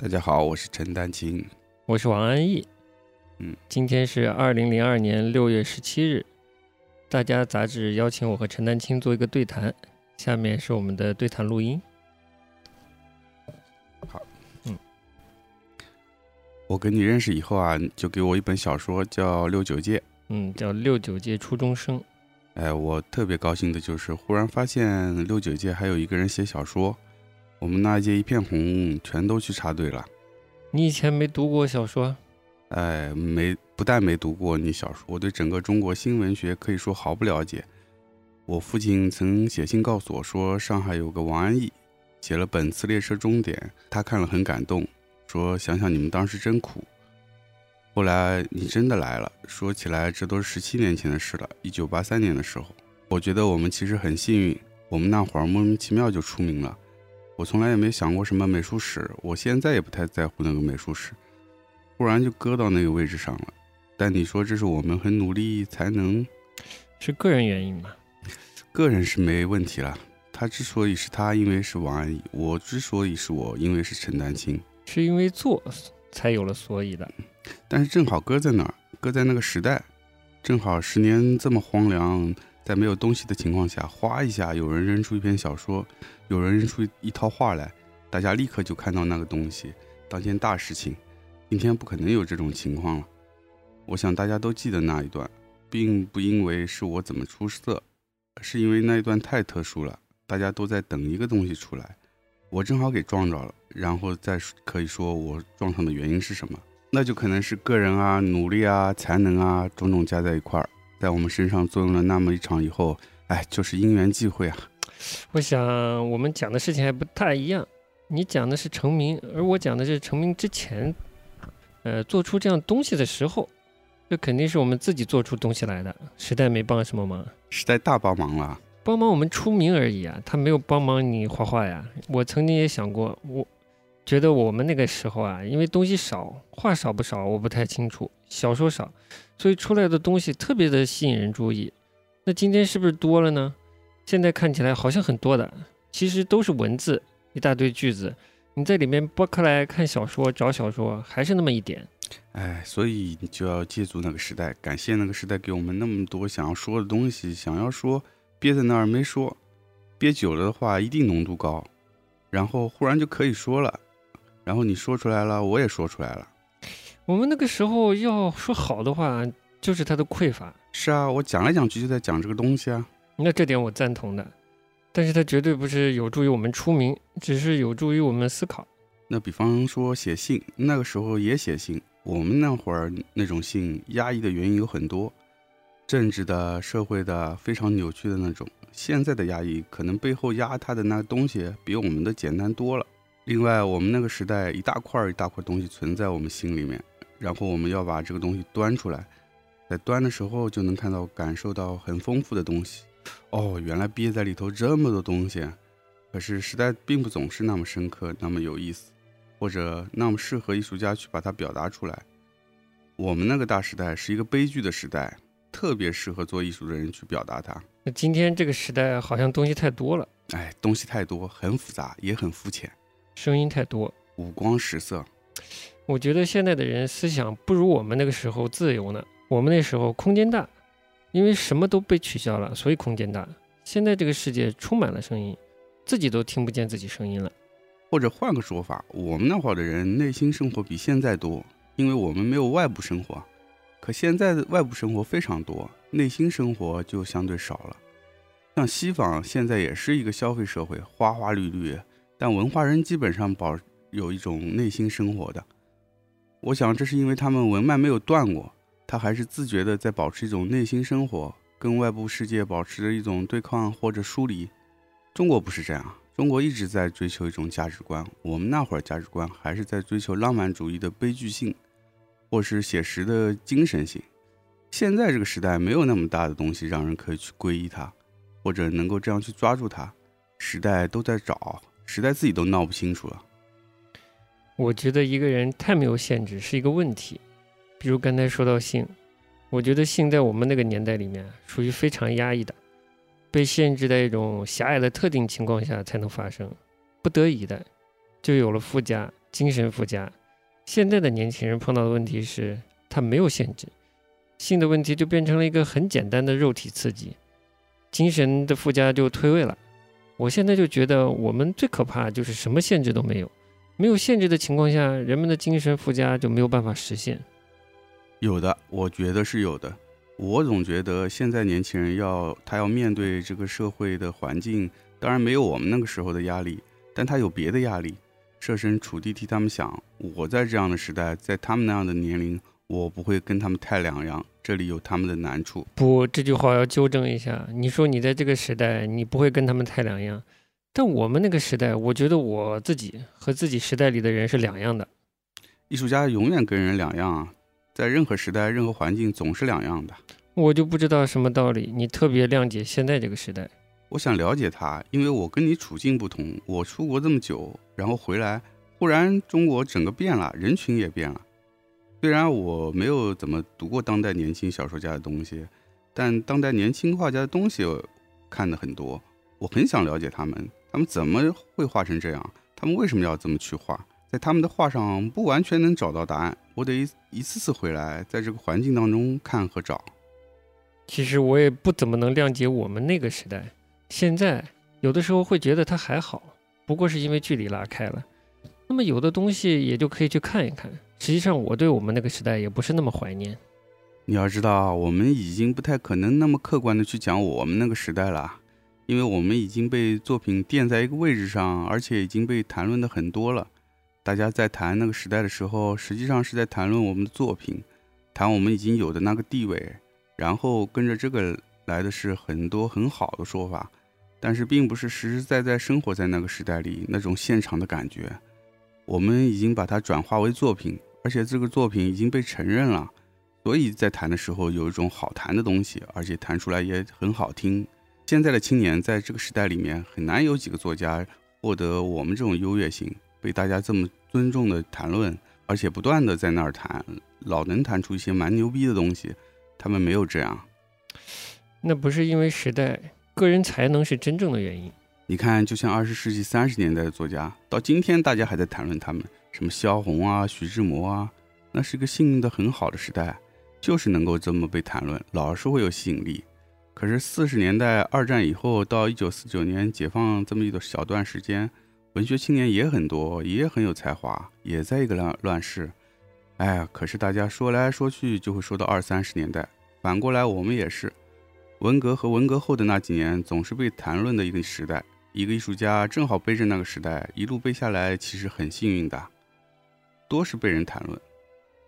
大家好，我是陈丹青。我是王安忆。嗯，今天是二零零二年六月十七日，大家杂志邀请我和陈丹青做一个对谈，下面是我们的对谈录音。好，嗯我跟你认识以后啊，就给我一本小说叫《六九届》。嗯，叫《六九届初中生》。哎，我特别高兴的就是，忽然发现六九届还有一个人写小说，我们那一届一片红，全都去插队了。你以前没读过小说？哎，没，不但没读过你小说，我对整个中国新文学可以说毫不了解。我父亲曾写信告诉我说，上海有个王安忆，写了《本次列车终点》，他看了很感动。说想想你们当时真苦，后来你真的来了。说起来，这都是十七年前的事了。一九八三年的时候，我觉得我们其实很幸运，我们那会儿莫名其妙就出名了。我从来也没想过什么美术史，我现在也不太在乎那个美术史，忽然就搁到那个位置上了。但你说这是我们很努力才能？是个人原因吗？个人是没问题了。他之所以是他，因为是王安忆；我之所以是我，因为是陈丹青。是因为做才有了所以的，但是正好搁在那儿，搁在那个时代，正好十年这么荒凉，在没有东西的情况下，哗一下有人扔出一篇小说，有人扔出一套话来，大家立刻就看到那个东西，当件大事情。今天不可能有这种情况了。我想大家都记得那一段，并不因为是我怎么出色，是因为那一段太特殊了，大家都在等一个东西出来，我正好给撞着了。然后再可以说我撞上的原因是什么？那就可能是个人啊、努力啊、才能啊，种种加在一块儿，在我们身上作用了那么一场以后，哎，就是因缘际会啊。我想我们讲的事情还不太一样，你讲的是成名，而我讲的是成名之前，呃，做出这样东西的时候，这肯定是我们自己做出东西来的，时代没帮什么忙，时代大帮忙了，帮忙我们出名而已啊，他没有帮忙你画画呀。我曾经也想过我。觉得我们那个时候啊，因为东西少，画少不少，我不太清楚。小说少，所以出来的东西特别的吸引人注意。那今天是不是多了呢？现在看起来好像很多的，其实都是文字，一大堆句子。你在里面剥开来看小说，找小说，还是那么一点。哎，所以你就要借助那个时代，感谢那个时代给我们那么多想要说的东西，想要说憋在那儿没说，憋久了的话一定浓度高，然后忽然就可以说了。然后你说出来了，我也说出来了。我们那个时候要说好的话，就是它的匮乏。是啊，我讲来讲去就在讲这个东西啊。那这点我赞同的，但是它绝对不是有助于我们出名，只是有助于我们思考。那比方说写信，那个时候也写信。我们那会儿那种信压抑的原因有很多，政治的、社会的，非常扭曲的那种。现在的压抑可能背后压他的那东西比我们的简单多了。另外，我们那个时代一大块一大块东西存在我们心里面，然后我们要把这个东西端出来，在端的时候就能看到、感受到很丰富的东西。哦，原来憋在里头这么多东西，可是时代并不总是那么深刻、那么有意思，或者那么适合艺术家去把它表达出来。我们那个大时代是一个悲剧的时代，特别适合做艺术的人去表达它。那今天这个时代好像东西太多了，哎，东西太多，很复杂，也很肤浅。声音太多，五光十色。我觉得现在的人思想不如我们那个时候自由呢。我们那时候空间大，因为什么都被取消了，所以空间大。现在这个世界充满了声音，自己都听不见自己声音了。或者换个说法，我们那会儿的人内心生活比现在多，因为我们没有外部生活。可现在的外部生活非常多，内心生活就相对少了。像西方现在也是一个消费社会，花花绿绿。但文化人基本上保有一种内心生活的，我想这是因为他们文脉没有断过，他还是自觉的在保持一种内心生活，跟外部世界保持着一种对抗或者疏离。中国不是这样，中国一直在追求一种价值观，我们那会儿价值观还是在追求浪漫主义的悲剧性，或是写实的精神性。现在这个时代没有那么大的东西让人可以去皈依它，或者能够这样去抓住它，时代都在找。时代自己都闹不清楚了。我觉得一个人太没有限制是一个问题。比如刚才说到性，我觉得性在我们那个年代里面属于非常压抑的，被限制在一种狭隘的特定情况下才能发生，不得已的，就有了附加精神附加。现在的年轻人碰到的问题是，他没有限制，性的问题就变成了一个很简单的肉体刺激，精神的附加就退位了。我现在就觉得，我们最可怕就是什么限制都没有，没有限制的情况下，人们的精神附加就没有办法实现。有的，我觉得是有的。我总觉得现在年轻人要他要面对这个社会的环境，当然没有我们那个时候的压力，但他有别的压力。设身处地替他们想，我在这样的时代，在他们那样的年龄，我不会跟他们太两样。这里有他们的难处。不，这句话要纠正一下。你说你在这个时代，你不会跟他们太两样，但我们那个时代，我觉得我自己和自己时代里的人是两样的。艺术家永远跟人两样啊。在任何时代、任何环境，总是两样的。我就不知道什么道理，你特别谅解现在这个时代。我想了解他，因为我跟你处境不同。我出国这么久，然后回来，忽然中国整个变了，人群也变了。虽然我没有怎么读过当代年轻小说家的东西，但当代年轻画家的东西看的很多。我很想了解他们，他们怎么会画成这样？他们为什么要这么去画？在他们的画上不完全能找到答案，我得一一次次回来，在这个环境当中看和找。其实我也不怎么能谅解我们那个时代，现在有的时候会觉得它还好，不过是因为距离拉开了。那么有的东西也就可以去看一看。实际上我对我们那个时代也不是那么怀念。你要知道，我们已经不太可能那么客观的去讲我们那个时代了，因为我们已经被作品垫在一个位置上，而且已经被谈论的很多了。大家在谈那个时代的时候，实际上是在谈论我们的作品，谈我们已经有的那个地位，然后跟着这个来的是很多很好的说法，但是并不是实实在在生活在那个时代里那种现场的感觉。我们已经把它转化为作品，而且这个作品已经被承认了，所以在谈的时候有一种好谈的东西，而且谈出来也很好听。现在的青年在这个时代里面很难有几个作家获得我们这种优越性。被大家这么尊重的谈论，而且不断的在那儿谈，老能谈出一些蛮牛逼的东西。他们没有这样，那不是因为时代，个人才能是真正的原因。你看，就像二十世纪三十年代的作家，到今天大家还在谈论他们，什么萧红啊、徐志摩啊，那是一个幸运的很好的时代，就是能够这么被谈论，老是会有吸引力。可是四十年代二战以后到一九四九年解放这么一小段时间。文学青年也很多，也很有才华，也在一个乱乱世。哎呀，可是大家说来说去就会说到二三十年代。反过来，我们也是，文革和文革后的那几年总是被谈论的一个时代。一个艺术家正好背着那个时代一路背下来，其实很幸运的，多是被人谈论。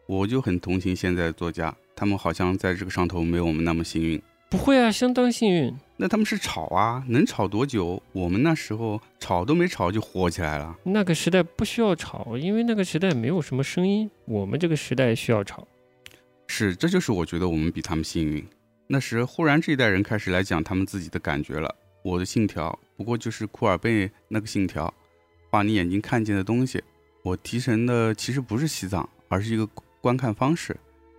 我就很同情现在的作家，他们好像在这个上头没有我们那么幸运。不会啊，相当幸运。那他们是吵啊，能吵多久？我们那时候吵都没吵就火起来了。那个时代不需要吵，因为那个时代没有什么声音。我们这个时代需要吵。是，这就是我觉得我们比他们幸运。那时忽然这一代人开始来讲他们自己的感觉了。我的信条不过就是库尔贝那个信条，画你眼睛看见的东西。我提神的其实不是西藏，而是一个观看方式。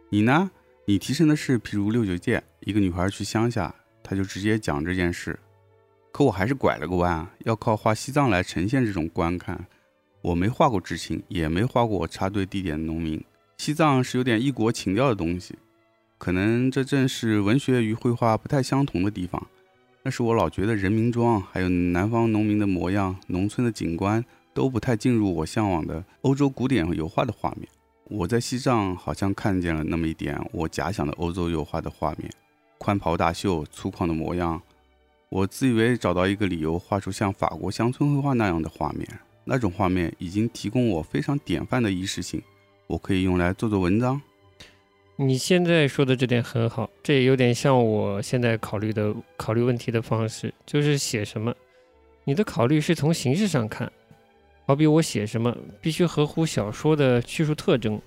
你呢？你提升的是，譬如六九剑，一个女孩去乡下，她就直接讲这件事。可我还是拐了个弯，要靠画西藏来呈现这种观看。我没画过知青，也没画过插队地点的农民。西藏是有点异国情调的东西，可能这正是文学与绘画不太相同的地方。那是我老觉得人民装，还有南方农民的模样、农村的景观，都不太进入我向往的欧洲古典油画的画面。我在西藏好像看见了那么一点我假想的欧洲油画的画面，宽袍大袖、粗犷的模样。我自以为找到一个理由画出像法国乡村绘画那样的画面，那种画面已经提供我非常典范的仪式性，我可以用来做做文章。你现在说的这点很好，这也有点像我现在考虑的考虑问题的方式，就是写什么，你的考虑是从形式上看。好比我写什么，必须合乎小说的叙述特征。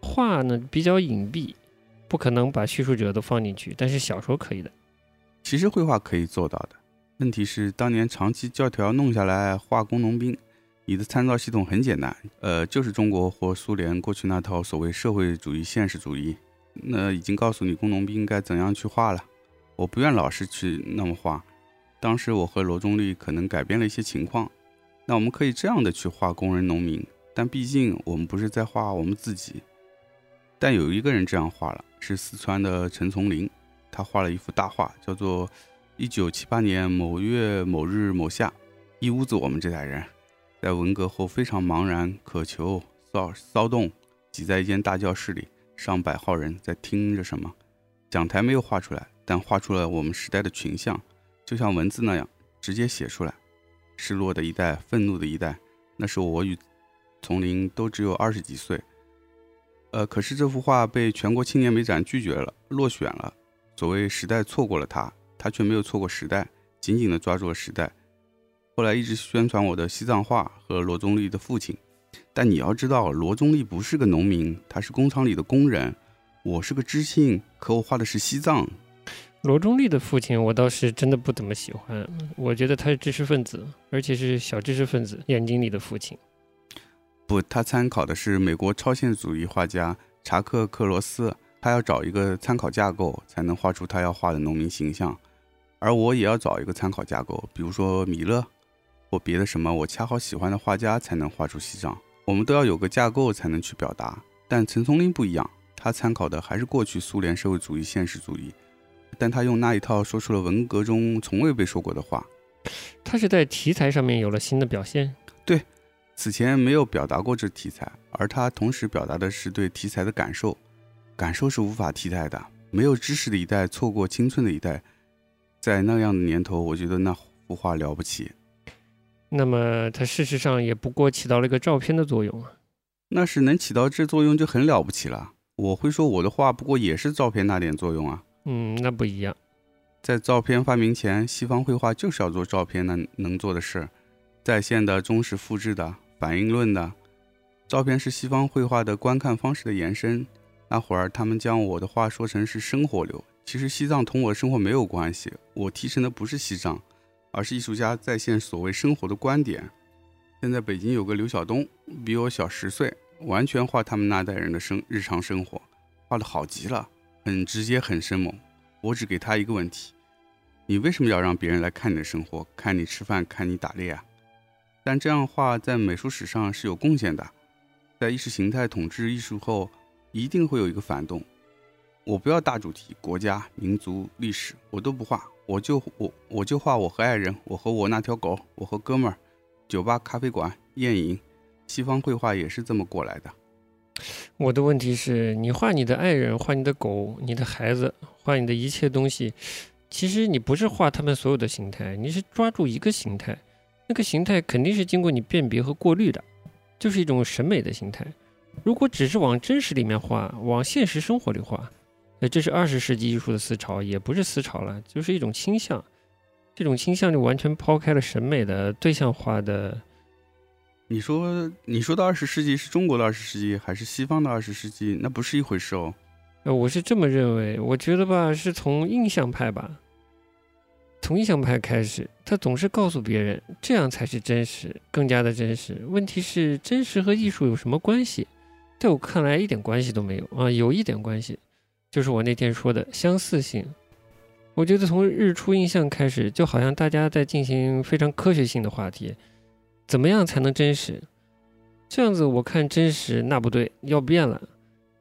画呢比较隐蔽，不可能把叙述者都放进去，但是小说可以的。其实绘画可以做到的，问题是当年长期教条弄下来画工农兵，你的参照系统很简单，呃，就是中国或苏联过去那套所谓社会主义现实主义，那已经告诉你工农兵该怎样去画了。我不愿老是去那么画。当时我和罗中立可能改变了一些情况。那我们可以这样的去画工人、农民，但毕竟我们不是在画我们自己。但有一个人这样画了，是四川的陈从林，他画了一幅大画，叫做《一九七八年某月某日某夏》，一屋子我们这代人，在文革后非常茫然、渴求、骚骚动，挤在一间大教室里，上百号人在听着什么。讲台没有画出来，但画出了我们时代的群像，就像文字那样直接写出来。失落的一代，愤怒的一代，那时我与丛林都只有二十几岁。呃，可是这幅画被全国青年美展拒绝了，落选了。所谓时代错过了他，他却没有错过时代，紧紧地抓住了时代。后来一直宣传我的西藏画和罗宗立的父亲，但你要知道，罗宗立不是个农民，他是工厂里的工人。我是个知青，可我画的是西藏。罗中立的父亲，我倒是真的不怎么喜欢。我觉得他是知识分子，而且是小知识分子眼睛里的父亲。不，他参考的是美国超现实主义画家查克·克罗斯，他要找一个参考架构，才能画出他要画的农民形象。而我也要找一个参考架构，比如说米勒或别的什么我恰好喜欢的画家，才能画出西藏。我们都要有个架构才能去表达。但陈松林不一样，他参考的还是过去苏联社会主义现实主义。但他用那一套说出了文革中从未被说过的话。他是在题材上面有了新的表现。对，此前没有表达过这题材，而他同时表达的是对题材的感受。感受是无法替代的。没有知识的一代错过青春的一代，在那样的年头，我觉得那幅画了不起。那么，它事实上也不过起到了一个照片的作用啊。那是能起到这作用就很了不起了。我会说我的画不过也是照片那点作用啊。嗯，那不一样。在照片发明前，西方绘画就是要做照片那能做的事，在线的、忠实复制的、反应论的。照片是西方绘画的观看方式的延伸。那会儿他们将我的画说成是生活流，其实西藏同我的生活没有关系。我提成的不是西藏，而是艺术家在线所谓生活的观点。现在北京有个刘晓东，比我小十岁，完全画他们那代人的生日常生活，画的好极了。很直接，很生猛。我只给他一个问题：你为什么要让别人来看你的生活，看你吃饭，看你打猎啊？但这样画在美术史上是有贡献的。在意识形态统治艺术后，一定会有一个反动。我不要大主题，国家、民族、历史，我都不画。我就我我就画我和爱人，我和我那条狗，我和哥们儿，酒吧、咖啡馆、宴饮。西方绘画也是这么过来的。我的问题是你画你的爱人，画你的狗，你的孩子，画你的一切东西，其实你不是画他们所有的形态，你是抓住一个形态，那个形态肯定是经过你辨别和过滤的，就是一种审美的形态。如果只是往真实里面画，往现实生活里画，那这是二十世纪艺术的思潮，也不是思潮了，就是一种倾向。这种倾向就完全抛开了审美的对象化的。你说，你说的二十世纪是中国的二十世纪，还是西方的二十世纪？那不是一回事哦。呃，我是这么认为。我觉得吧，是从印象派吧，从印象派开始，他总是告诉别人这样才是真实，更加的真实。问题是，真实和艺术有什么关系？在我看来，一点关系都没有啊。有一点关系，就是我那天说的相似性。我觉得从日出印象开始，就好像大家在进行非常科学性的话题。怎么样才能真实？这样子我看真实那不对，要变了，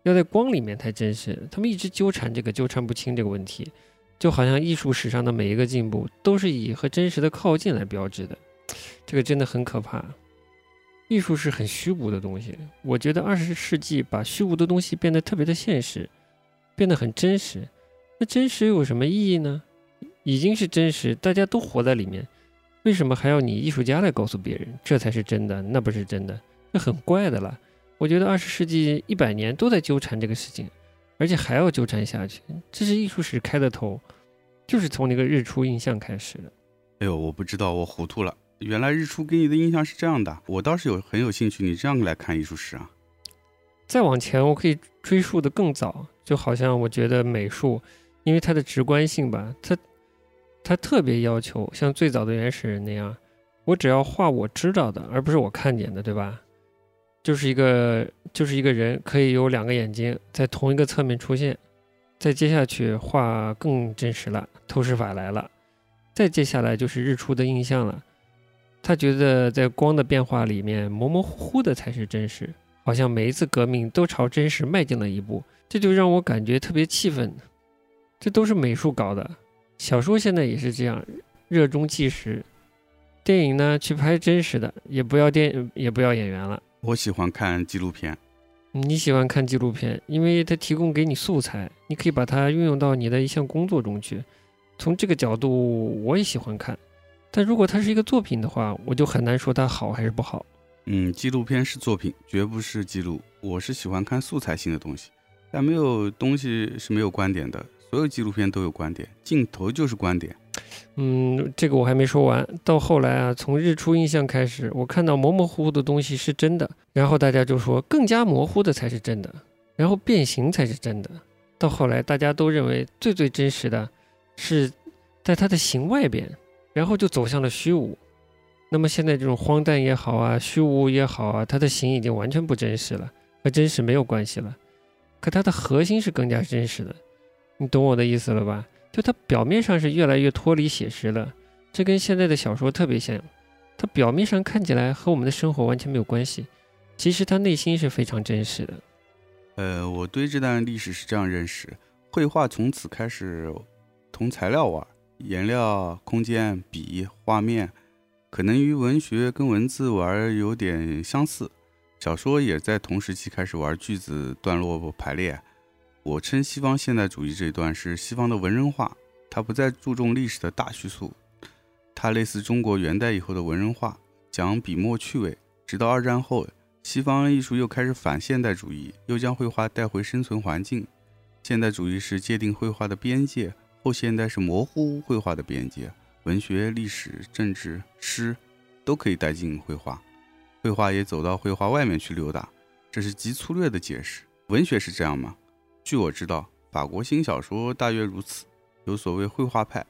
要在光里面才真实。他们一直纠缠这个纠缠不清这个问题，就好像艺术史上的每一个进步都是以和真实的靠近来标志的，这个真的很可怕。艺术是很虚无的东西，我觉得二十世纪把虚无的东西变得特别的现实，变得很真实。那真实有什么意义呢？已经是真实，大家都活在里面。为什么还要你艺术家来告诉别人这才是真的？那不是真的，那很怪的了。我觉得二十世纪一百年都在纠缠这个事情，而且还要纠缠下去。这是艺术史开的头，就是从那个日出印象开始的。哎呦，我不知道，我糊涂了。原来日出给你的印象是这样的，我倒是有很有兴趣，你这样来看艺术史啊。再往前，我可以追溯的更早，就好像我觉得美术，因为它的直观性吧，它。它特别要求像最早的原始人那样，我只要画我知道的，而不是我看见的，对吧？就是一个就是一个人可以有两个眼睛在同一个侧面出现，再接下去画更真实了，透视法来了，再接下来就是日出的印象了。他觉得在光的变化里面，模模糊糊的才是真实，好像每一次革命都朝真实迈进了一步，这就让我感觉特别气愤。这都是美术搞的，小说现在也是这样，热衷纪实。电影呢，去拍真实的，也不要电，也不要演员了。我喜欢看纪录片。你喜欢看纪录片，因为它提供给你素材，你可以把它运用到你的一项工作中去。从这个角度，我也喜欢看。但如果它是一个作品的话，我就很难说它好还是不好。嗯，纪录片是作品，绝不是记录。我是喜欢看素材性的东西，但没有东西是没有观点的。所有纪录片都有观点，镜头就是观点。嗯，这个我还没说完。到后来啊，从日出印象开始，我看到模模糊糊的东西是真的，然后大家就说更加模糊的才是真的，然后变形才是真的。到后来，大家都认为最最真实的是在它的形外边，然后就走向了虚无。那么现在这种荒诞也好啊，虚无也好啊，它的形已经完全不真实了，和真实没有关系了。可它的核心是更加真实的。你懂我的意思了吧？就它表面上是越来越脱离写实了，这跟现在的小说特别像。它表面上看起来和我们的生活完全没有关系，其实它内心是非常真实的。呃，我对这段历史是这样认识：绘画从此开始同材料玩，颜料、空间、笔、画面，可能与文学跟文字玩有点相似。小说也在同时期开始玩句子、段落排列。我称西方现代主义这一段是西方的文人画，它不再注重历史的大叙述，它类似中国元代以后的文人画，讲笔墨趣味。直到二战后，西方艺术又开始反现代主义，又将绘画带回生存环境。现代主义是界定绘画的边界，后现代是模糊绘画的边界。文学、历史、政治、诗都可以带进绘画，绘画也走到绘画外面去溜达。这是极粗略的解释。文学是这样吗？据我知道，法国新小说大约如此，有所谓绘画派，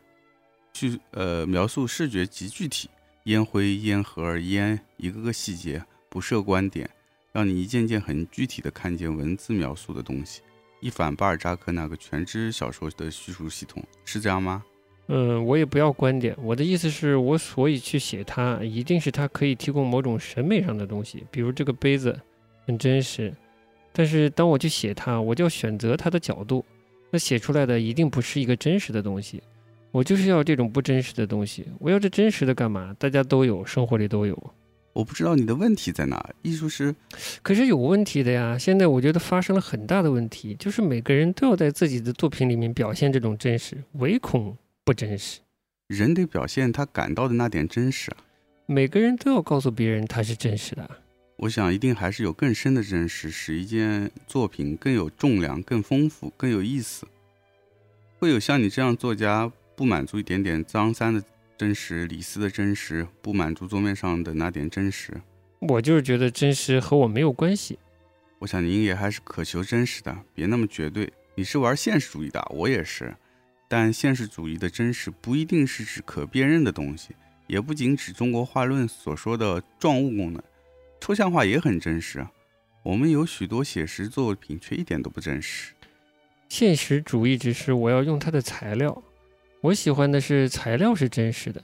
去呃描述视觉极具体，烟灰、烟盒、烟，一个个细节，不设观点，让你一件件很具体的看见文字描述的东西，一反巴尔扎克那个全知小说的叙述系统，是这样吗？嗯，我也不要观点，我的意思是我所以去写它，一定是它可以提供某种审美上的东西，比如这个杯子很真实。但是当我去写它，我就要选择它的角度，那写出来的一定不是一个真实的东西。我就是要这种不真实的东西。我要这真实的干嘛？大家都有，生活里都有。我不知道你的问题在哪。艺术是，可是有问题的呀。现在我觉得发生了很大的问题，就是每个人都要在自己的作品里面表现这种真实，唯恐不真实。人得表现他感到的那点真实啊。每个人都要告诉别人他是真实的。我想，一定还是有更深的真实，使一件作品更有重量、更丰富、更有意思。会有像你这样作家不满足一点点张三的真实、李四的真实，不满足桌面上的那点真实。我就是觉得真实和我没有关系。我想您也还是渴求真实的，别那么绝对。你是玩现实主义的，我也是。但现实主义的真实不一定是指可辨认的东西，也不仅指中国画论所说的状物功能。抽象画也很真实啊，我们有许多写实作品却一点都不真实。现实主义只是我要用它的材料，我喜欢的是材料是真实的。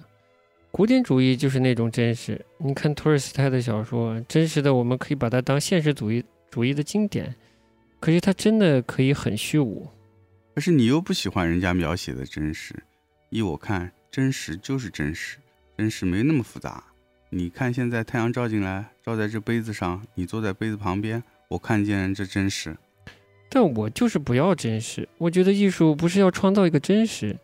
古典主义就是那种真实。你看托尔斯泰的小说，真实的我们可以把它当现实主义主义的经典，可是它真的可以很虚无。可是你又不喜欢人家描写的真实，依我看，真实就是真实，真实没那么复杂。你看，现在太阳照进来，照在这杯子上，你坐在杯子旁边，我看见这真实。但我就是不要真实，我觉得艺术不是要创造一个真实。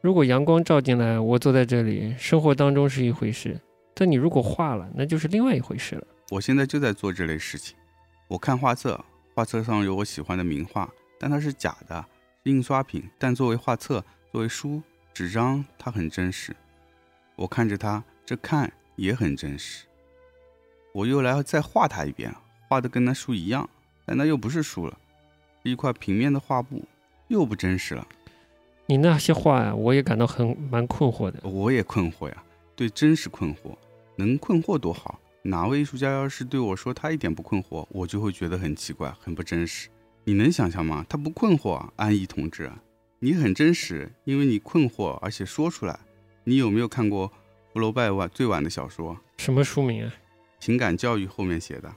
如果阳光照进来，我坐在这里，生活当中是一回事；但你如果画了，那就是另外一回事了。我现在就在做这类事情。我看画册，画册上有我喜欢的名画，但它是假的，是印刷品。但作为画册，作为书纸张，它很真实。我看着它，这看。也很真实，我又来再画它一遍，画的跟那书一样，但那又不是书了，是一块平面的画布，又不真实了。你那些画呀，我也感到很蛮困惑的。我也困惑呀，对真实困惑，能困惑多好。哪位艺术家要是对我说他一点不困惑，我就会觉得很奇怪，很不真实。你能想象吗？他不困惑啊，安逸同志，你很真实，因为你困惑，而且说出来。你有没有看过？福楼拜晚最晚的小说，什么书名啊？情感教育后面写的。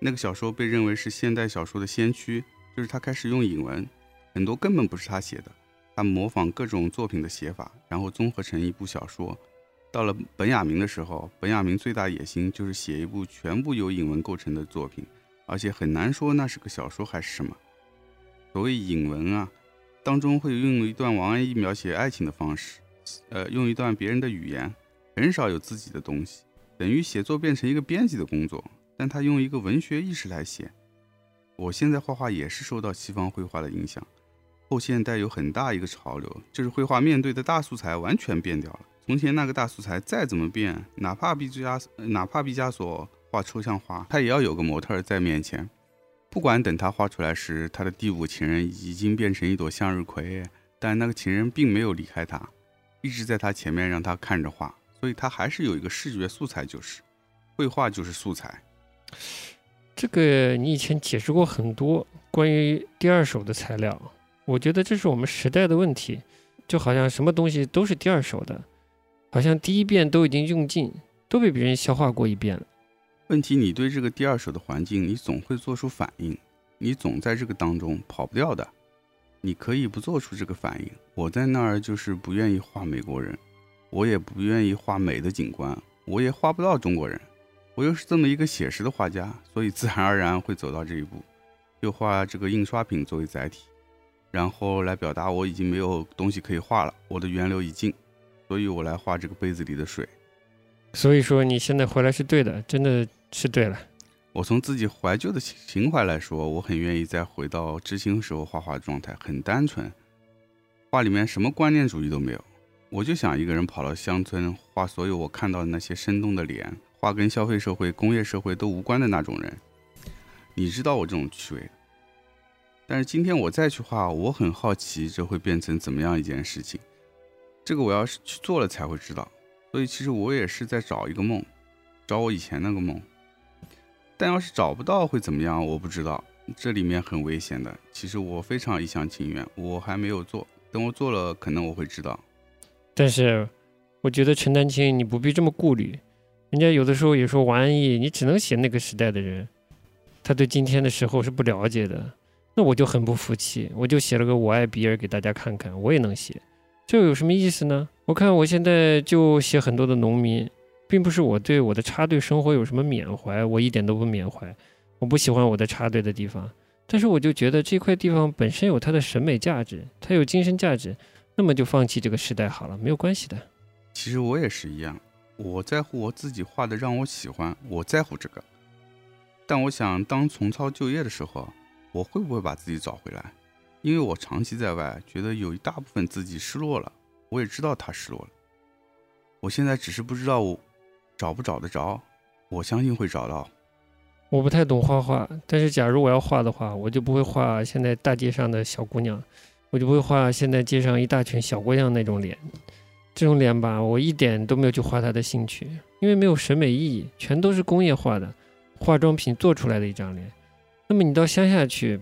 那个小说被认为是现代小说的先驱，就是他开始用引文，很多根本不是他写的，他模仿各种作品的写法，然后综合成一部小说。到了本雅明的时候，本雅明最大野心就是写一部全部由引文构成的作品，而且很难说那是个小说还是什么。所谓引文啊，当中会用一段王安忆描写爱情的方式，呃，用一段别人的语言，很少有自己的东西，等于写作变成一个编辑的工作。但他用一个文学意识来写。我现在画画也是受到西方绘画的影响。后现代有很大一个潮流，就是绘画面对的大素材完全变掉了。从前那个大素材再怎么变，哪怕毕加哪怕毕加索画抽象画，他也要有个模特在面前。不管等他画出来时，他的第五情人已经变成一朵向日葵，但那个情人并没有离开他，一直在他前面让他看着画，所以它还是有一个视觉素材，就是绘画就是素材。这个你以前解释过很多关于第二手的材料，我觉得这是我们时代的问题，就好像什么东西都是第二手的，好像第一遍都已经用尽，都被别人消化过一遍了。问题，你对这个第二手的环境，你总会做出反应，你总在这个当中跑不掉的。你可以不做出这个反应，我在那儿就是不愿意画美国人，我也不愿意画美的景观，我也画不到中国人。我又是这么一个写实的画家，所以自然而然会走到这一步，又画这个印刷品作为载体，然后来表达我已经没有东西可以画了，我的源流已尽，所以我来画这个杯子里的水。所以说你现在回来是对的，真的是对了。我从自己怀旧的情怀来说，我很愿意再回到知青时候画画的状态，很单纯，画里面什么观念主义都没有，我就想一个人跑到乡村画所有我看到的那些生动的脸。画跟消费社会、工业社会都无关的那种人，你知道我这种趣味。但是今天我再去画，我很好奇这会变成怎么样一件事情。这个我要是去做了才会知道。所以其实我也是在找一个梦，找我以前那个梦。但要是找不到会怎么样？我不知道。这里面很危险的。其实我非常一厢情愿，我还没有做。等我做了，可能我会知道。但是我觉得陈丹青，你不必这么顾虑。人家有的时候也说王安忆，你只能写那个时代的人，他对今天的时候是不了解的。那我就很不服气，我就写了个我爱比尔给大家看看，我也能写，这有什么意思呢？我看我现在就写很多的农民，并不是我对我的插队生活有什么缅怀，我一点都不缅怀，我不喜欢我的插队的地方，但是我就觉得这块地方本身有它的审美价值，它有精神价值，那么就放弃这个时代好了，没有关系的。其实我也是一样。我在乎我自己画的让我喜欢，我在乎这个。但我想，当重操旧业的时候，我会不会把自己找回来？因为我长期在外，觉得有一大部分自己失落了。我也知道他失落了。我现在只是不知道我找不找得着。我相信会找到。我不太懂画画，但是假如我要画的话，我就不会画现在大街上的小姑娘，我就不会画现在街上一大群小姑娘那种脸。这种脸吧，我一点都没有去画她的兴趣，因为没有审美意义，全都是工业化的化妆品做出来的一张脸。那么你到乡下去，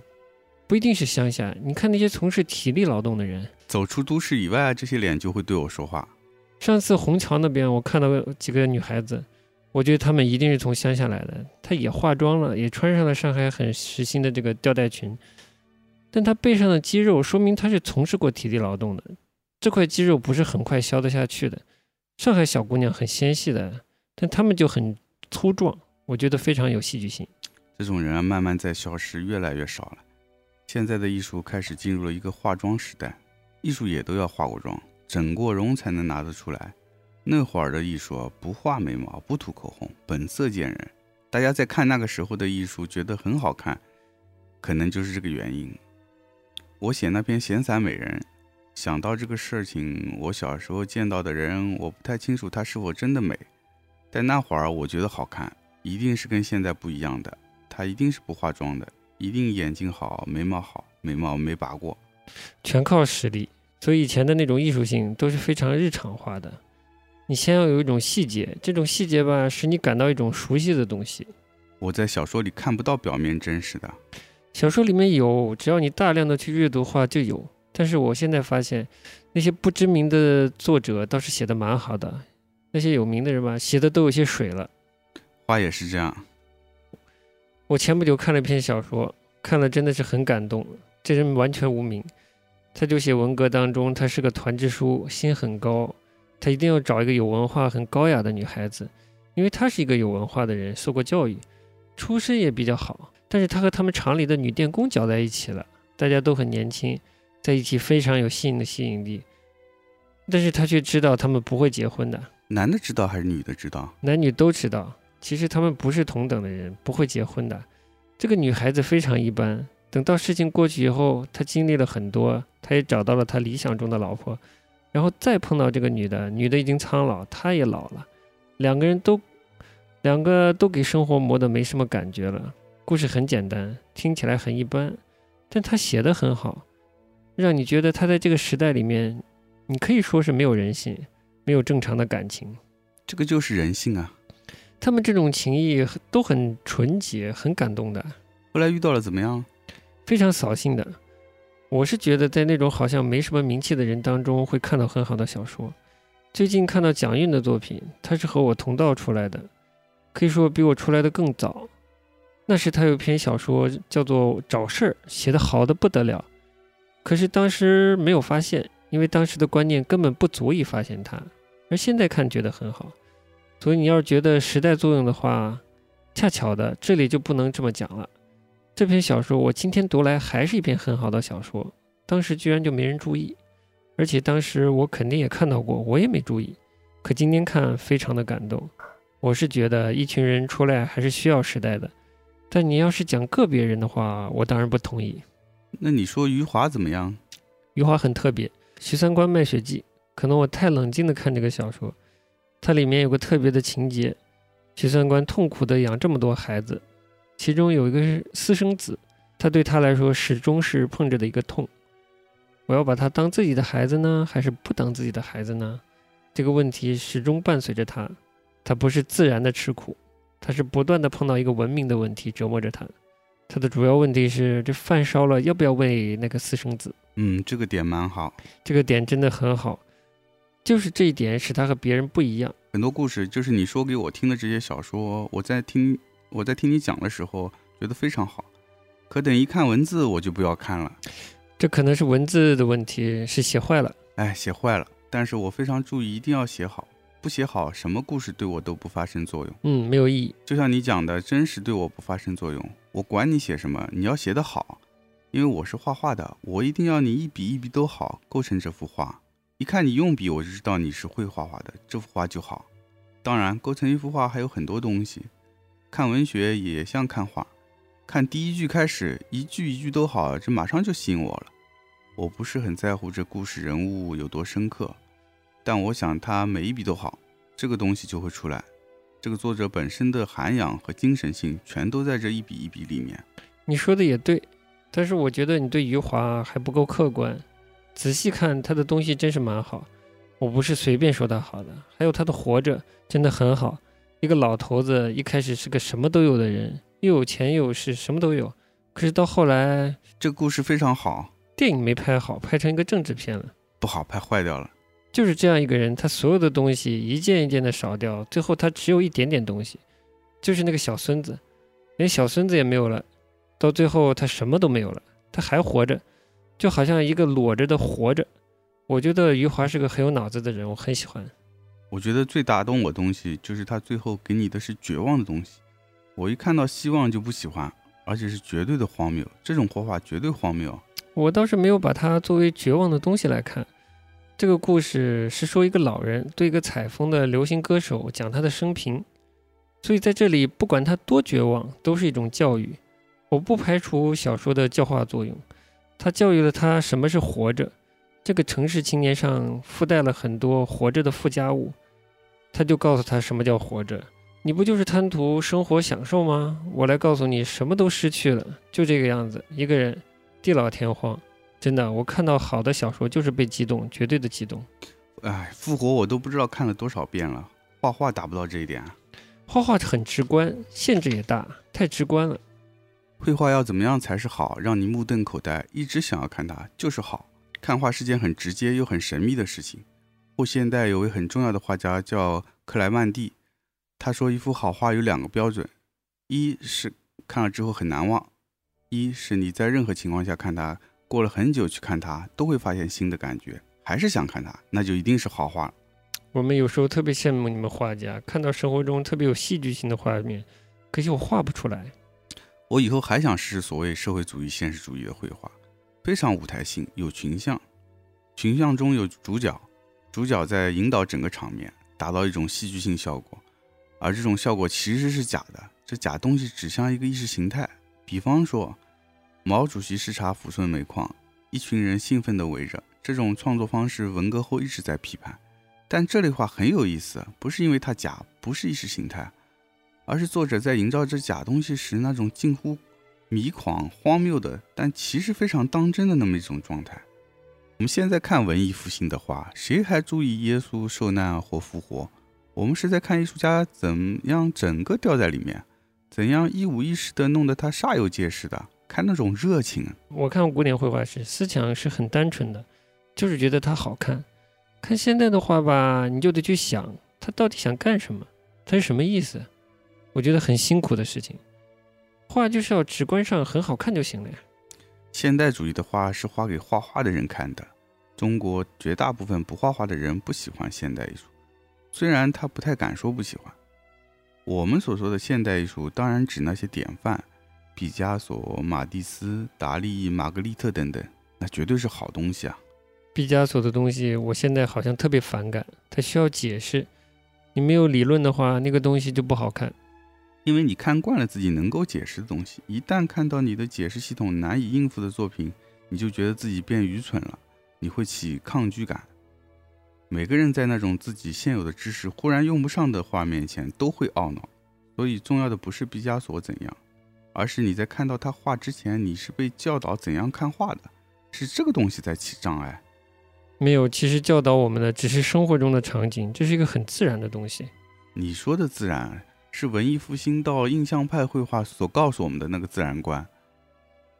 不一定是乡下，你看那些从事体力劳动的人，走出都市以外，这些脸就会对我说话。上次虹桥那边，我看到几个女孩子，我觉得她们一定是从乡下来的，她也化妆了，也穿上了上海很时兴的这个吊带裙，但她背上的肌肉说明她是从事过体力劳动的。这块肌肉不是很快消得下去的。上海小姑娘很纤细的，但她们就很粗壮，我觉得非常有戏剧性。这种人啊，慢慢在消失，越来越少了。现在的艺术开始进入了一个化妆时代，艺术也都要化过妆、整过容才能拿得出来。那会儿的艺术不画眉毛、不涂口红，本色见人。大家在看那个时候的艺术，觉得很好看，可能就是这个原因。我写那篇闲散美人。想到这个事情，我小时候见到的人，我不太清楚她是否真的美，但那会儿我觉得好看，一定是跟现在不一样的。她一定是不化妆的，一定眼睛好，眉毛好，眉毛没拔过，全靠实力。所以以前的那种艺术性都是非常日常化的。你先要有一种细节，这种细节吧，使你感到一种熟悉的东西。我在小说里看不到表面真实的，小说里面有，只要你大量的去阅读话就有。但是我现在发现，那些不知名的作者倒是写的蛮好的，那些有名的人吧，写的都有些水了。话也是这样。我前不久看了一篇小说，看了真的是很感动。这人完全无名，他就写文革当中，他是个团支书，心很高，他一定要找一个有文化、很高雅的女孩子，因为他是一个有文化的人，受过教育，出身也比较好。但是他和他们厂里的女电工搅在一起了，大家都很年轻，在一起非常有吸引的吸引力。但是他却知道他们不会结婚的，男的知道还是女的知道？男女都知道。其实他们不是同等的人，不会结婚的。这个女孩子非常一般。等到事情过去以后，他经历了很多，他也找到了他理想中的老婆，然后再碰到这个女的，女的已经苍老，他也老了，两个人都，两个都给生活磨得没什么感觉了。故事很简单，听起来很一般，但他写的很好，让你觉得他在这个时代里面，你可以说是没有人性，没有正常的感情。这个就是人性啊！他们这种情谊都很纯洁，很感动的。后来遇到了怎么样？非常扫兴的，我是觉得在那种好像没什么名气的人当中会看到很好的小说。最近看到蒋韵的作品，他是和我同道出来的，可以说比我出来的更早。那时他有篇小说叫做《找事儿》，写的好的不得了，可是当时没有发现，因为当时的观念根本不足以发现它。而现在看觉得很好，所以你要是觉得时代作用的话，恰巧的这里就不能这么讲了。这篇小说我今天读来还是一篇很好的小说，当时居然就没人注意，而且当时我肯定也看到过，我也没注意。可今天看非常的感动，我是觉得一群人出来还是需要时代的，但你要是讲个别人的话，我当然不同意。那你说余华怎么样？余华很特别，《许三观卖血记》，可能我太冷静的看这个小说，它里面有个特别的情节，许三观痛苦的养这么多孩子。其中有一个是私生子，他对他来说始终是碰着的一个痛。我要把他当自己的孩子呢，还是不当自己的孩子呢？这个问题始终伴随着他。他不是自然的吃苦，他是不断的碰到一个文明的问题折磨着他。他的主要问题是：这饭烧了，要不要喂那个私生子？嗯，这个点蛮好，这个点真的很好，就是这一点使他和别人不一样。很多故事就是你说给我听的这些小说，我在听。我在听你讲的时候觉得非常好，可等一看文字我就不要看了。这可能是文字的问题，是写坏了。哎，写坏了。但是我非常注意，一定要写好。不写好，什么故事对我都不发生作用。嗯，没有意义。就像你讲的，真实对我不发生作用。我管你写什么，你要写得好。因为我是画画的，我一定要你一笔一笔都好，构成这幅画。一看你用笔，我就知道你是会画画的，这幅画就好。当然，构成一幅画还有很多东西。看文学也像看画，看第一句开始，一句一句都好，这马上就吸引我了。我不是很在乎这故事人物有多深刻，但我想他每一笔都好，这个东西就会出来。这个作者本身的涵养和精神性，全都在这一笔一笔里面。你说的也对，但是我觉得你对余华还不够客观。仔细看他的东西真是蛮好，我不是随便说他好的。还有他的《活着》真的很好。一个老头子一开始是个什么都有的人，又有钱又有势，什么都有。可是到后来，这故事非常好，电影没拍好，拍成一个政治片了，不好，拍坏掉了。就是这样一个人，他所有的东西一件一件的少掉，最后他只有一点点东西，就是那个小孙子，连小孙子也没有了。到最后他什么都没有了，他还活着，就好像一个裸着的活着。我觉得余华是个很有脑子的人，我很喜欢。我觉得最打动我东西就是他最后给你的是绝望的东西。我一看到希望就不喜欢，而且是绝对的荒谬。这种活法绝对荒谬。我倒是没有把它作为绝望的东西来看。这个故事是说一个老人对一个采风的流行歌手讲他的生平，所以在这里不管他多绝望，都是一种教育。我不排除小说的教化作用，他教育了他什么是活着。这个城市青年上附带了很多活着的附加物，他就告诉他什么叫活着。你不就是贪图生活享受吗？我来告诉你，什么都失去了，就这个样子。一个人地老天荒，真的。我看到好的小说就是被激动，绝对的激动。哎，复活我都不知道看了多少遍了，画画达不到这一点。画画很直观，限制也大，太直观了。绘画要怎么样才是好，让你目瞪口呆，一直想要看它，就是好。看画是件很直接又很神秘的事情，后现代有位很重要的画家叫克莱曼蒂，他说一幅好画有两个标准，一是看了之后很难忘，一是你在任何情况下看它，过了很久去看它，都会发现新的感觉，还是想看它，那就一定是好画。我们有时候特别羡慕你们画家，看到生活中特别有戏剧性的画面，可惜我画不出来。我以后还想试试所谓社会主义现实主义的绘画，非常舞台性，有群像，群像中有主角，主角在引导整个场面，达到一种戏剧性效果，而这种效果其实是假的，这假东西指向一个意识形态。比方说，毛主席视察抚顺煤矿，一群人兴奋地围着，这种创作方式，文革后一直在批判。但这类画很有意思，不是因为它假，不是意识形态，而是作者在营造这假东西时那种近乎迷狂、荒谬的，但其实非常当真的那么一种状态。我们现在看文艺复兴的画，谁还注意耶稣受难或复活？我们是在看艺术家怎样整个掉在里面，怎样一五一十的弄得他煞有介事的，看那种热情。我看古典绘画是，思想是很单纯的，就是觉得它好看。看现代的画吧，你就得去想他到底想干什么，他是什么意思？我觉得很辛苦的事情。画就是要直观上很好看就行了呀。现代主义的画是画给画画的人看的。中国绝大部分不画画的人不喜欢现代艺术，虽然他不太敢说不喜欢。我们所说的现代艺术，当然指那些典范，毕加索、马蒂斯、达利、玛格丽特等等，那绝对是好东西啊。毕加索的东西，我现在好像特别反感，它需要解释。你没有理论的话，那个东西就不好看。因为你看惯了自己能够解释的东西，一旦看到你的解释系统难以应付的作品，你就觉得自己变愚蠢了，你会起抗拒感。每个人在那种自己现有的知识忽然用不上的画面前都会懊恼。所以重要的不是毕加索怎样，而是你在看到他画之前，你是被教导怎样看画的，是这个东西在起障碍。没有，其实教导我们的只是生活中的场景，这是一个很自然的东西。你说的自然，是文艺复兴到印象派绘画所告诉我们的那个自然观。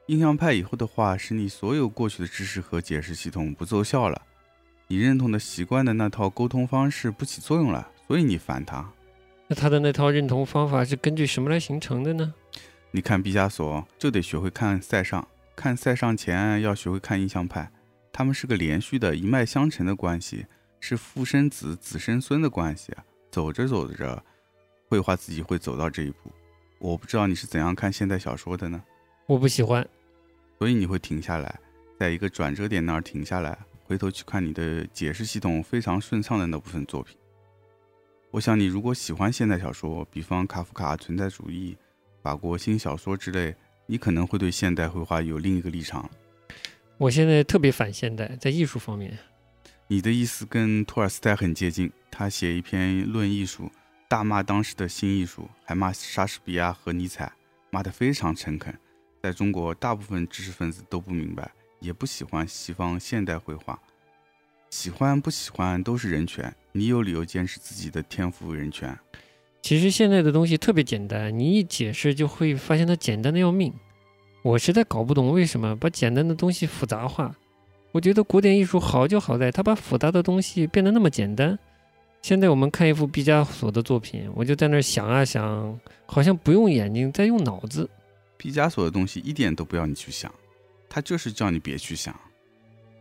印象派以后的话，使你所有过去的知识和解释系统不奏效了，你认同的习惯的那套沟通方式不起作用了，所以你烦他。那他的那套认同方法是根据什么来形成的呢？你看毕加索，就得学会看塞尚，看塞尚前要学会看印象派。他们是个连续的一脉相承的关系，是父生子，子生孙的关系啊。走着走着，绘画自己会走到这一步。我不知道你是怎样看现代小说的呢？我不喜欢，所以你会停下来，在一个转折点那儿停下来，回头去看你的解释系统非常顺畅的那部分作品。我想你如果喜欢现代小说，比方卡夫卡存在主义、法国新小说之类，你可能会对现代绘画有另一个立场。我现在特别反现代，在艺术方面。你的意思跟托尔斯泰很接近，他写一篇论艺术，大骂当时的新艺术，还骂莎士比亚和尼采，骂得非常诚恳。在中国，大部分知识分子都不明白，也不喜欢西方现代绘画。喜欢不喜欢都是人权，你有理由坚持自己的天赋人权。其实现在的东西特别简单，你一解释就会发现它简单的要命。我实在搞不懂为什么把简单的东西复杂化。我觉得古典艺术好就好在它把复杂的东西变得那么简单。现在我们看一幅毕加索的作品，我就在那儿想啊想，好像不用眼睛，在用脑子。毕加索的东西一点都不要你去想，他就是叫你别去想。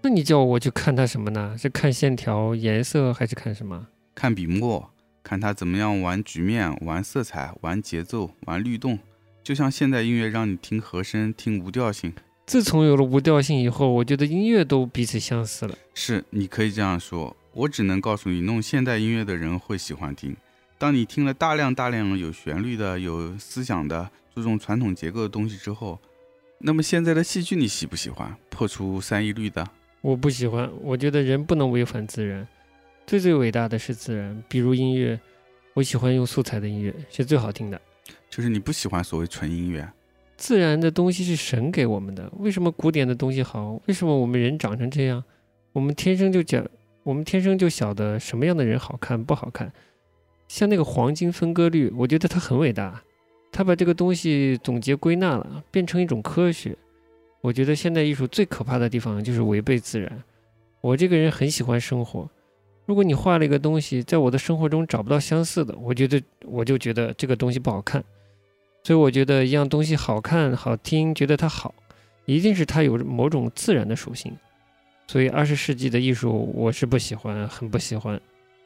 那你叫我去看他什么呢？是看线条、颜色，还是看什么？看笔墨，看他怎么样玩局面、玩色彩、玩节奏、玩律动。就像现代音乐让你听和声、听无调性。自从有了无调性以后，我觉得音乐都彼此相似了。是，你可以这样说。我只能告诉你，弄现代音乐的人会喜欢听。当你听了大量大量有旋律的、有思想的、注重传统结构的东西之后，那么现在的戏剧你喜不喜欢？破除三一律的？我不喜欢。我觉得人不能违反自然，最最伟大的是自然。比如音乐，我喜欢用素材的音乐，是最好听的。就是你不喜欢所谓纯音乐，自然的东西是神给我们的。为什么古典的东西好？为什么我们人长成这样？我们天生就讲，我们天生就晓得什么样的人好看不好看。像那个黄金分割率，我觉得它很伟大，它把这个东西总结归纳了，变成一种科学。我觉得现代艺术最可怕的地方就是违背自然。我这个人很喜欢生活，如果你画了一个东西，在我的生活中找不到相似的，我觉得我就觉得这个东西不好看。所以我觉得一样东西好看、好听，觉得它好，一定是它有某种自然的属性。所以二十世纪的艺术，我是不喜欢，很不喜欢。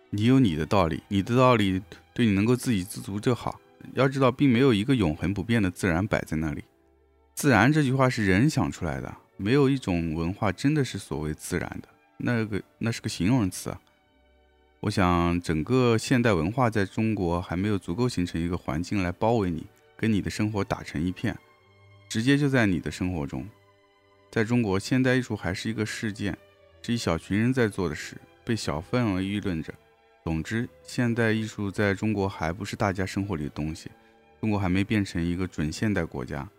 你有你的道理，你的道理对你能够自给自足就好。要知道，并没有一个永恒不变的自然摆在那里。自然这句话是人想出来的，没有一种文化真的是所谓自然的，那个那是个形容词啊。我想，整个现代文化在中国还没有足够形成一个环境来包围你，跟你的生活打成一片，直接就在你的生活中。在中国，现代艺术还是一个事件，是一小群人在做的事，被小范围议论着。总之，现代艺术在中国还不是大家生活里的东西，中国还没变成一个准现代国家。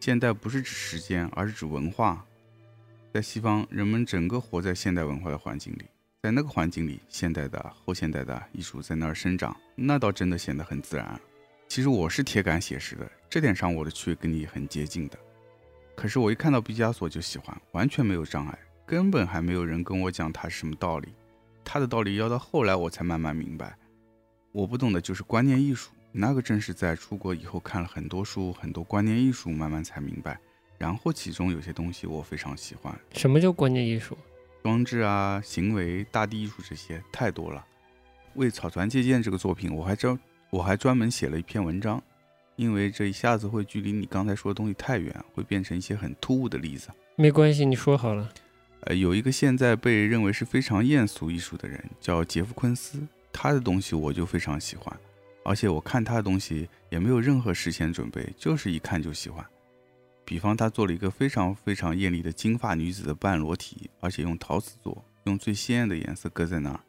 现代不是指时间，而是指文化。在西方，人们整个活在现代文化的环境里。在那个环境里，现代的、后现代的艺术在那儿生长，那倒真的显得很自然。其实我是铁杆写实的，这点上我的趣味跟你很接近的。可是我一看到毕加索就喜欢，完全没有障碍，根本还没有人跟我讲他是什么道理。他的道理要到后来我才慢慢明白。我不懂的就是观念艺术，那个正是在出国以后看了很多书、很多观念艺术，慢慢才明白。然后其中有些东西我非常喜欢。什么叫观念艺术？装置啊，行为、大地艺术这些太多了。为草船借箭这个作品，我还专我还专门写了一篇文章，因为这一下子会距离你刚才说的东西太远，会变成一些很突兀的例子。没关系，你说好了。呃，有一个现在被认为是非常艳俗艺术的人，叫杰夫昆斯，他的东西我就非常喜欢，而且我看他的东西也没有任何事先准备，就是一看就喜欢。比方，他做了一个非常非常艳丽的金发女子的半裸体，而且用陶瓷做，用最鲜艳的颜色搁在那儿。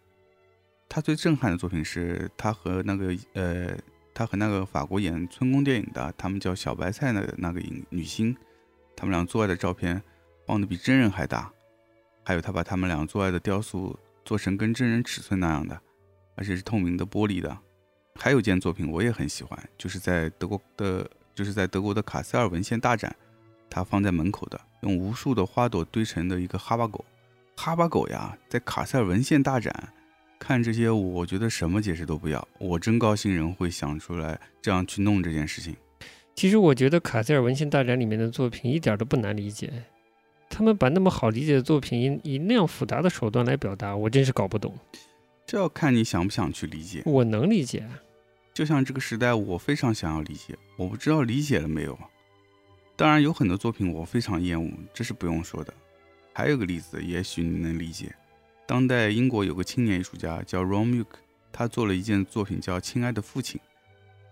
他最震撼的作品是他和那个呃，他和那个法国演春宫电影的，他们叫小白菜的那个影女星，他们俩做爱的照片放的比真人还大，还有他把他们俩做爱的雕塑做成跟真人尺寸那样的，而且是透明的玻璃的。还有件作品我也很喜欢，就是在德国的，就是在德国的卡塞尔文献大展。它放在门口的，用无数的花朵堆成的一个哈巴狗，哈巴狗呀，在卡塞尔文献大展看这些，我觉得什么解释都不要，我真高兴人会想出来这样去弄这件事情。其实我觉得卡塞尔文献大展里面的作品一点都不难理解，他们把那么好理解的作品以以那样复杂的手段来表达，我真是搞不懂。这要看你想不想去理解。我能理解，就像这个时代，我非常想要理解，我不知道理解了没有。当然有很多作品我非常厌恶，这是不用说的。还有个例子，也许你能理解。当代英国有个青年艺术家叫 Ron Muck，他做了一件作品叫《亲爱的父亲》，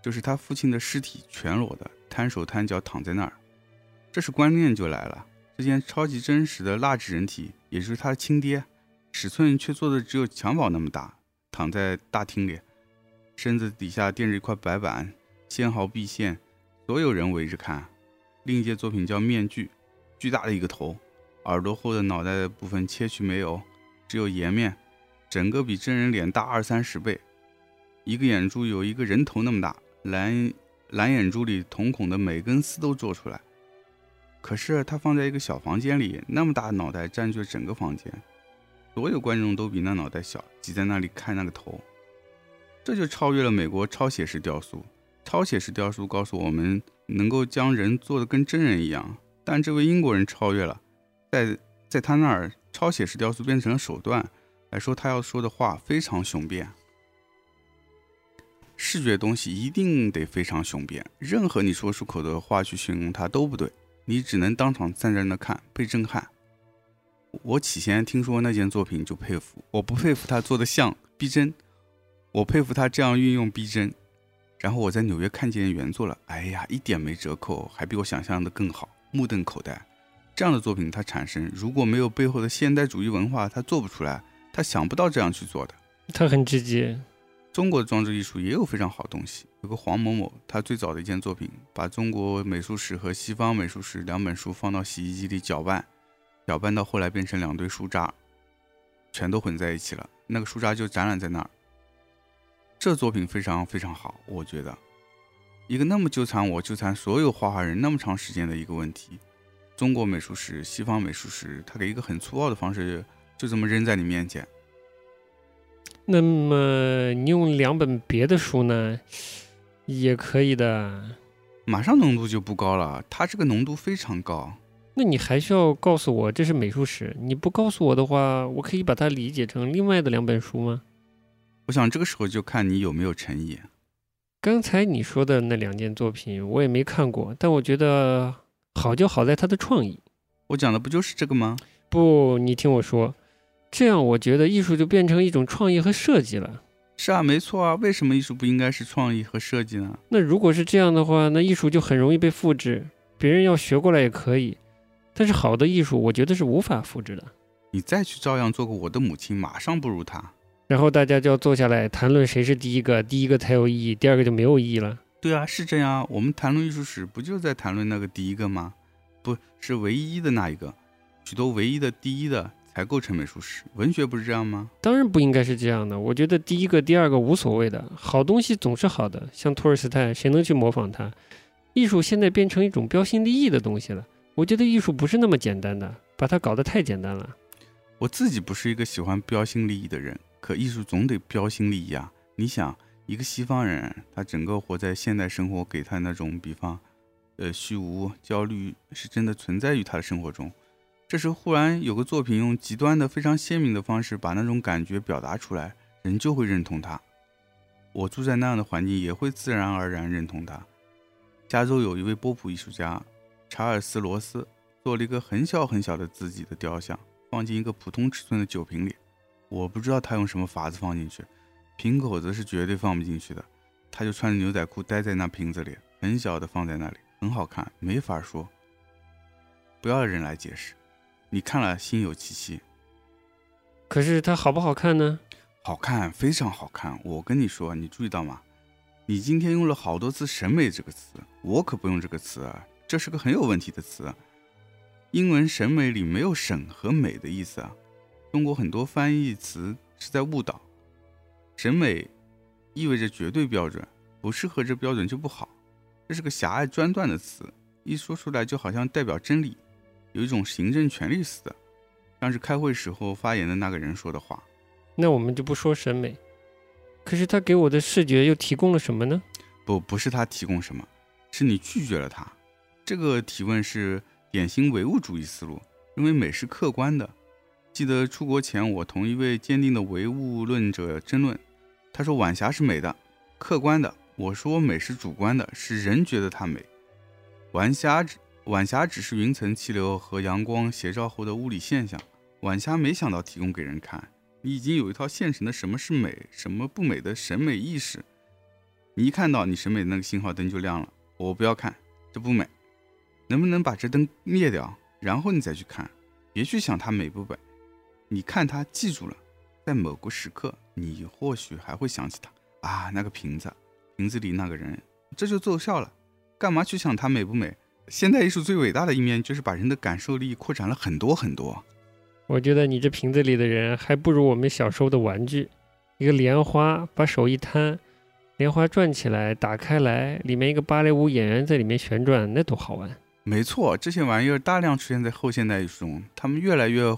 就是他父亲的尸体全裸的，摊手摊脚躺在那儿。这时观念就来了，这件超级真实的蜡制人体，也就是他的亲爹，尺寸却做的只有襁褓那么大，躺在大厅里，身子底下垫着一块白板，纤毫毕现，所有人围着看。另一件作品叫《面具》，巨大的一个头，耳朵后的脑袋的部分切去没有，只有颜面，整个比真人脸大二三十倍，一个眼珠有一个人头那么大，蓝蓝眼珠里瞳孔的每根丝都做出来。可是它放在一个小房间里，那么大的脑袋占据了整个房间，所有观众都比那脑袋小，挤在那里看那个头，这就超越了美国超写实雕塑。超写实雕塑告诉我们。能够将人做的跟真人一样，但这位英国人超越了，在在他那儿，抄写式雕塑变成了手段来说他要说的话，非常雄辩。视觉东西一定得非常雄辩，任何你说出口的话去形容它都不对，你只能当场站在那看，被震撼。我起先听说那件作品就佩服，我不佩服他做的像逼真，我佩服他这样运用逼真。然后我在纽约看见原作了，哎呀，一点没折扣，还比我想象的更好，目瞪口呆。这样的作品它产生，如果没有背后的现代主义文化，它做不出来，他想不到这样去做的。他很直接。中国的装置艺术也有非常好东西，有个黄某某，他最早的一件作品，把中国美术史和西方美术史两本书放到洗衣机里搅拌，搅拌到后来变成两堆书渣，全都混在一起了，那个书渣就展览在那儿。这作品非常非常好，我觉得，一个那么纠缠我、纠缠所有画画人那么长时间的一个问题，中国美术史、西方美术史，他给一个很粗暴的方式就这么扔在你面前。那么你用两本别的书呢，也可以的。马上浓度就不高了，它这个浓度非常高。那你还需要告诉我这是美术史？你不告诉我的话，我可以把它理解成另外的两本书吗？我想这个时候就看你有没有诚意。刚才你说的那两件作品我也没看过，但我觉得好就好在它的创意。我讲的不就是这个吗？不，你听我说，这样我觉得艺术就变成一种创意和设计了。是啊，没错啊。为什么艺术不应该是创意和设计呢？那如果是这样的话，那艺术就很容易被复制，别人要学过来也可以。但是好的艺术，我觉得是无法复制的。你再去照样做个我的母亲，马上不如他。然后大家就要坐下来谈论谁是第一个，第一个才有意义，第二个就没有意义了。对啊，是这样。我们谈论艺术史，不就在谈论那个第一个吗？不是唯一的那一个，许多唯一的第一的才构成美术史。文学不是这样吗？当然不应该是这样的。我觉得第一个、第二个无所谓的，好东西总是好的。像托尔斯泰，谁能去模仿他？艺术现在变成一种标新立异的东西了。我觉得艺术不是那么简单的，把它搞得太简单了。我自己不是一个喜欢标新立异的人。可艺术总得标新立异啊！你想，一个西方人，他整个活在现代生活，给他那种比方，呃，虚无、焦虑，是真的存在于他的生活中。这时忽然有个作品用极端的、非常鲜明的方式把那种感觉表达出来，人就会认同他。我住在那样的环境，也会自然而然认同他。加州有一位波普艺术家查尔斯·罗斯，做了一个很小很小的自己的雕像，放进一个普通尺寸的酒瓶里。我不知道他用什么法子放进去，瓶口子是绝对放不进去的。他就穿着牛仔裤待在那瓶子里，很小的放在那里，很好看，没法说。不要人来解释，你看了心有戚戚。可是它好不好看呢？好看，非常好看。我跟你说，你注意到吗？你今天用了好多次“审美”这个词，我可不用这个词啊，这是个很有问题的词。英文“审美”里没有“审”和“美”的意思啊。中国很多翻译词是在误导，审美意味着绝对标准，不适合这标准就不好，这是个狭隘专断的词，一说出来就好像代表真理，有一种行政权力似的，像是开会时候发言的那个人说的话。那我们就不说审美，可是他给我的视觉又提供了什么呢？不，不是他提供什么，是你拒绝了他。这个提问是典型唯物主义思路，认为美是客观的。记得出国前，我同一位坚定的唯物论者争论。他说晚霞是美的，客观的；我说美是主观的，是人觉得它美。晚霞只晚霞只是云层气流和阳光斜照后的物理现象。晚霞没想到提供给人看，你已经有一套现成的什么是美，什么不美的审美意识。你一看到你审美的那个信号灯就亮了，我不要看，这不美。能不能把这灯灭掉，然后你再去看，别去想它美不美。你看他记住了，在某个时刻，你或许还会想起他啊，那个瓶子，瓶子里那个人，这就奏效了。干嘛去想它美不美？现代艺术最伟大的一面就是把人的感受力扩展了很多很多。我觉得你这瓶子里的人还不如我们小时候的玩具，一个莲花，把手一摊，莲花转起来，打开来，里面一个芭蕾舞演员在里面旋转，那多好玩！没错，这些玩意儿大量出现在后现代艺术中，他们越来越。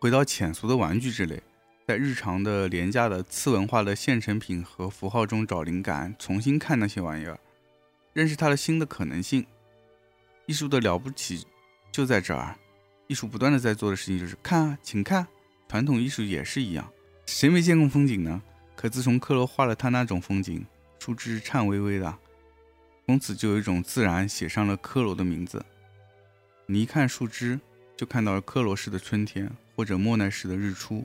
回到浅俗的玩具之类，在日常的廉价的次文化的现成品和符号中找灵感，重新看那些玩意儿，认识它的新的可能性。艺术的了不起就在这儿。艺术不断的在做的事情就是看啊，请看。传统艺术也是一样，谁没见过风景呢？可自从克罗画了他那种风景，树枝颤巍巍的，从此就有一种自然写上了科罗的名字。你一看树枝，就看到了科罗式的春天。或者莫奈式的日出，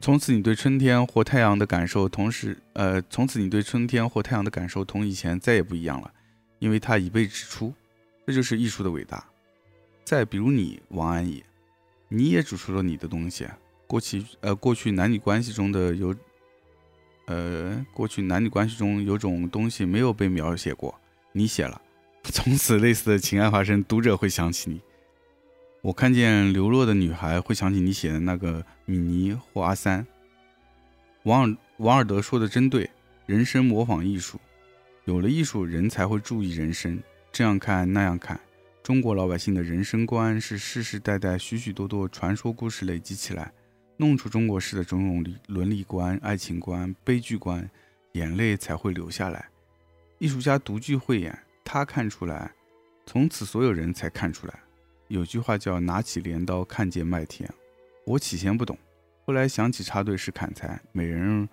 从此你对春天或太阳的感受，同时，呃，从此你对春天或太阳的感受同以前再也不一样了，因为它已被指出。这就是艺术的伟大。再比如你，王安忆，你也指出了你的东西。过去，呃，过去男女关系中的有，呃，过去男女关系中有种东西没有被描写过，你写了。从此，类似的情爱发生，读者会想起你。我看见流落的女孩，会想起你写的那个米妮或阿三。王尔王尔德说的真对，人生模仿艺术，有了艺术，人才会注意人生。这样看那样看，中国老百姓的人生观是世世代代许许多多传说故事累积起来，弄出中国式的种种伦理观、爱情观、悲剧观，眼泪才会流下来。艺术家独具慧眼，他看出来，从此所有人才看出来。有句话叫“拿起镰刀看见麦田”，我起先不懂，后来想起插队是砍柴，每人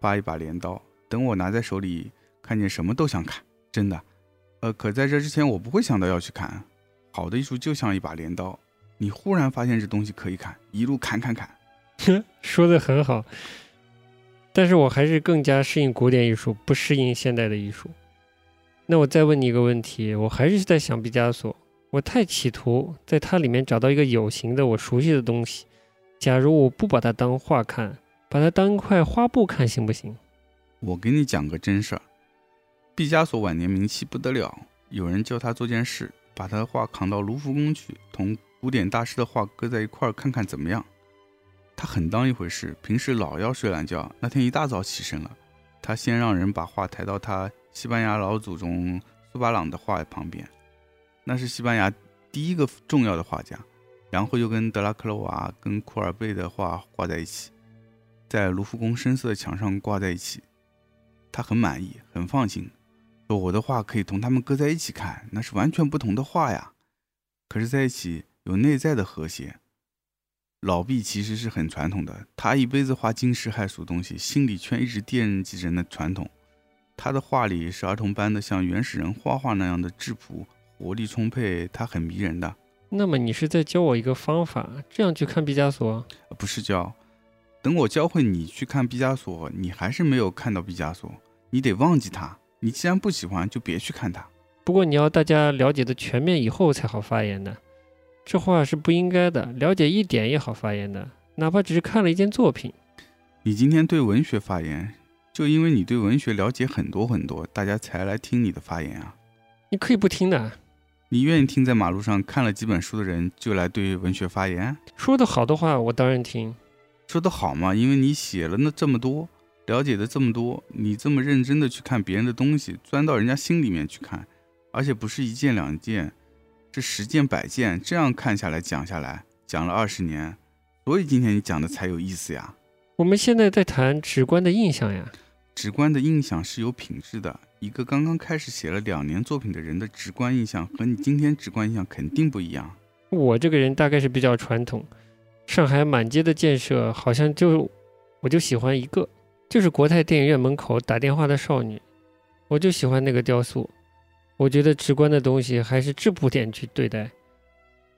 发一把镰刀，等我拿在手里，看见什么都想砍，真的。呃，可在这之前，我不会想到要去砍。好的艺术就像一把镰刀，你忽然发现这东西可以砍，一路砍砍砍。说的很好，但是我还是更加适应古典艺术，不适应现代的艺术。那我再问你一个问题，我还是在想毕加索，我太企图在它里面找到一个有形的、我熟悉的东西。假如我不把它当画看，把它当一块花布看，行不行？我给你讲个真事儿，毕加索晚年名气不得了，有人叫他做件事，把他的画扛到卢浮宫去，同古典大师的画搁在一块儿看看怎么样。他很当一回事，平时老要睡懒觉。那天一大早起身了，他先让人把画抬到他西班牙老祖宗苏巴朗的画旁边，那是西班牙第一个重要的画家。然后又跟德拉克罗瓦、跟库尔贝的画挂在一起，在卢浮宫深色的墙上挂在一起。他很满意，很放心，说我的画可以同他们搁在一起看，那是完全不同的画呀。可是在一起有内在的和谐。老毕其实是很传统的，他一辈子画惊世骇俗东西，心里却一直惦记着那传统。他的画里是儿童般的，像原始人画画那样的质朴、活力充沛，他很迷人的。那么你是在教我一个方法，这样去看毕加索？不是教，等我教会你去看毕加索，你还是没有看到毕加索，你得忘记他。你既然不喜欢，就别去看他。不过你要大家了解的全面以后才好发言的。这话是不应该的，了解一点也好发言的，哪怕只是看了一件作品。你今天对文学发言，就因为你对文学了解很多很多，大家才来听你的发言啊。你可以不听的，你愿意听在马路上看了几本书的人就来对文学发言？说的好的话，我当然听。说的好嘛，因为你写了那这么多，了解的这么多，你这么认真的去看别人的东西，钻到人家心里面去看，而且不是一件两件。这十件百件，这样看下来讲下来，讲了二十年，所以今天你讲的才有意思呀。我们现在在谈直观的印象呀，直观的印象是有品质的。一个刚刚开始写了两年作品的人的直观印象，和你今天直观印象肯定不一样。我这个人大概是比较传统，上海满街的建设，好像就我就喜欢一个，就是国泰电影院门口打电话的少女，我就喜欢那个雕塑。我觉得直观的东西还是质朴点去对待。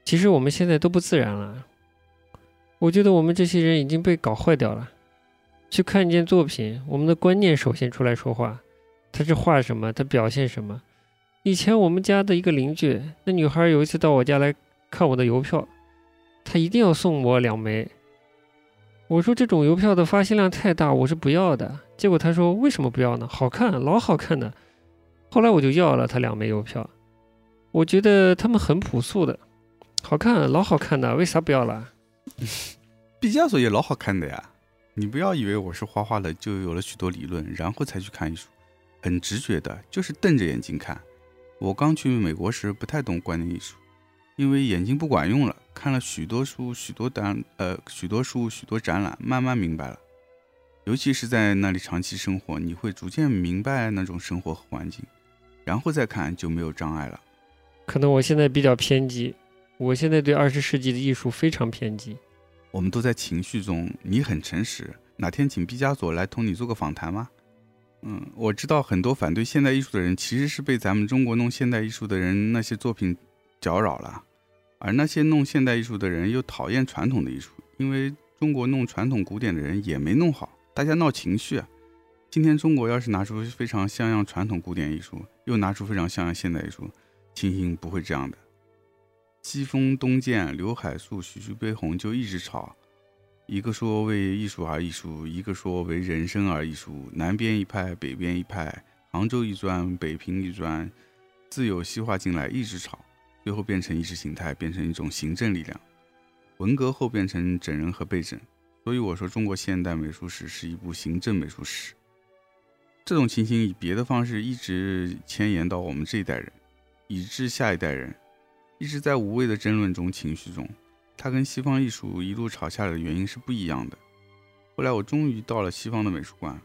其实我们现在都不自然了。我觉得我们这些人已经被搞坏掉了。去看一件作品，我们的观念首先出来说话。他是画什么，他表现什么。以前我们家的一个邻居，那女孩有一次到我家来看我的邮票，她一定要送我两枚。我说这种邮票的发行量太大，我是不要的。结果她说为什么不要呢？好看，老好看的。后来我就要了他两枚邮票，我觉得他们很朴素的，好看，老好看的，为啥不要了？毕加索也老好看的呀！你不要以为我是画画的就有了许多理论，然后才去看艺术，很直觉的，就是瞪着眼睛看。我刚去美国时不太懂观念艺术，因为眼睛不管用了，看了许多书、许多展，呃，许多书、许多展览，慢慢明白了。尤其是在那里长期生活，你会逐渐明白那种生活和环境。然后再看就没有障碍了。可能我现在比较偏激，我现在对二十世纪的艺术非常偏激。我们都在情绪中，你很诚实。哪天请毕加索来同你做个访谈吗？嗯，我知道很多反对现代艺术的人，其实是被咱们中国弄现代艺术的人那些作品搅扰了，而那些弄现代艺术的人又讨厌传统的艺术，因为中国弄传统古典的人也没弄好，大家闹情绪啊。今天中国要是拿出非常像样传统古典艺术，又拿出非常像样现代艺术，情形不会这样的。西风东渐，刘海粟，徐徐悲鸿就一直吵，一个说为艺术而艺术，一个说为人生而艺术。南边一派，北边一派，杭州一砖，北平一砖，自有西化进来，一直吵，最后变成意识形态，变成一种行政力量。文革后变成整人和被整，所以我说中国现代美术史是一部行政美术史。这种情形以别的方式一直牵延到我们这一代人，以致下一代人，一直在无谓的争论中、情绪中，它跟西方艺术一路吵下来的原因是不一样的。后来我终于到了西方的美术馆，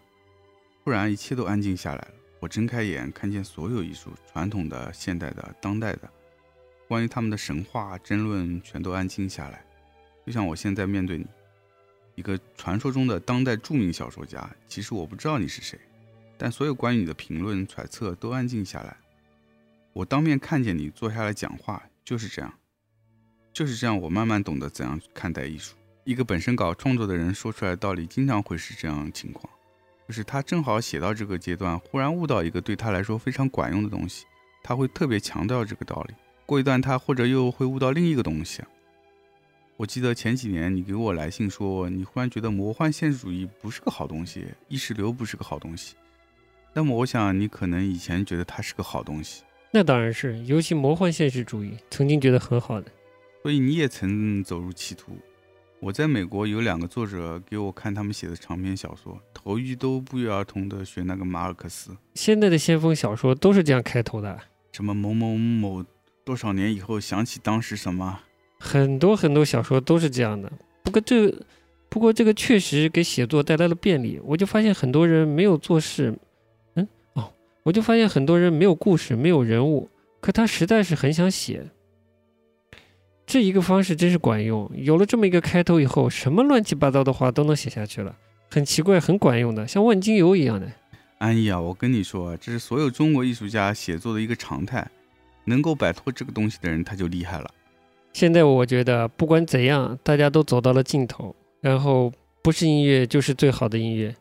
突然一切都安静下来了。我睁开眼，看见所有艺术，传统的、现代的、当代的，关于他们的神话争论，全都安静下来。就像我现在面对你，一个传说中的当代著名小说家。其实我不知道你是谁，但所有关于你的评论、揣测都安静下来。我当面看见你坐下来讲话，就是这样，就是这样。我慢慢懂得怎样看待艺术。一个本身搞创作的人说出来的道理，经常会是这样情况，就是他正好写到这个阶段，忽然悟到一个对他来说非常管用的东西，他会特别强调这个道理。过一段他或者又会悟到另一个东西。我记得前几年你给我来信说，你忽然觉得魔幻现实主义不是个好东西，意识流不是个好东西。那么我想你可能以前觉得它是个好东西，那当然是，尤其魔幻现实主义，曾经觉得很好的，所以你也曾走入歧途。我在美国有两个作者给我看他们写的长篇小说，头一句都不约而同的学那个马尔克斯。现在的先锋小说都是这样开头的，什么某某某多少年以后想起当时什么，很多很多小说都是这样的。不过这，不过这个确实给写作带来了便利。我就发现很多人没有做事，嗯哦，我就发现很多人没有故事，没有人物，可他实在是很想写。这一个方式真是管用，有了这么一个开头以后，什么乱七八糟的话都能写下去了，很奇怪，很管用的，像万金油一样的。安逸啊，我跟你说，这是所有中国艺术家写作的一个常态，能够摆脱这个东西的人，他就厉害了。现在我觉得，不管怎样，大家都走到了尽头，然后不是音乐就是最好的音乐，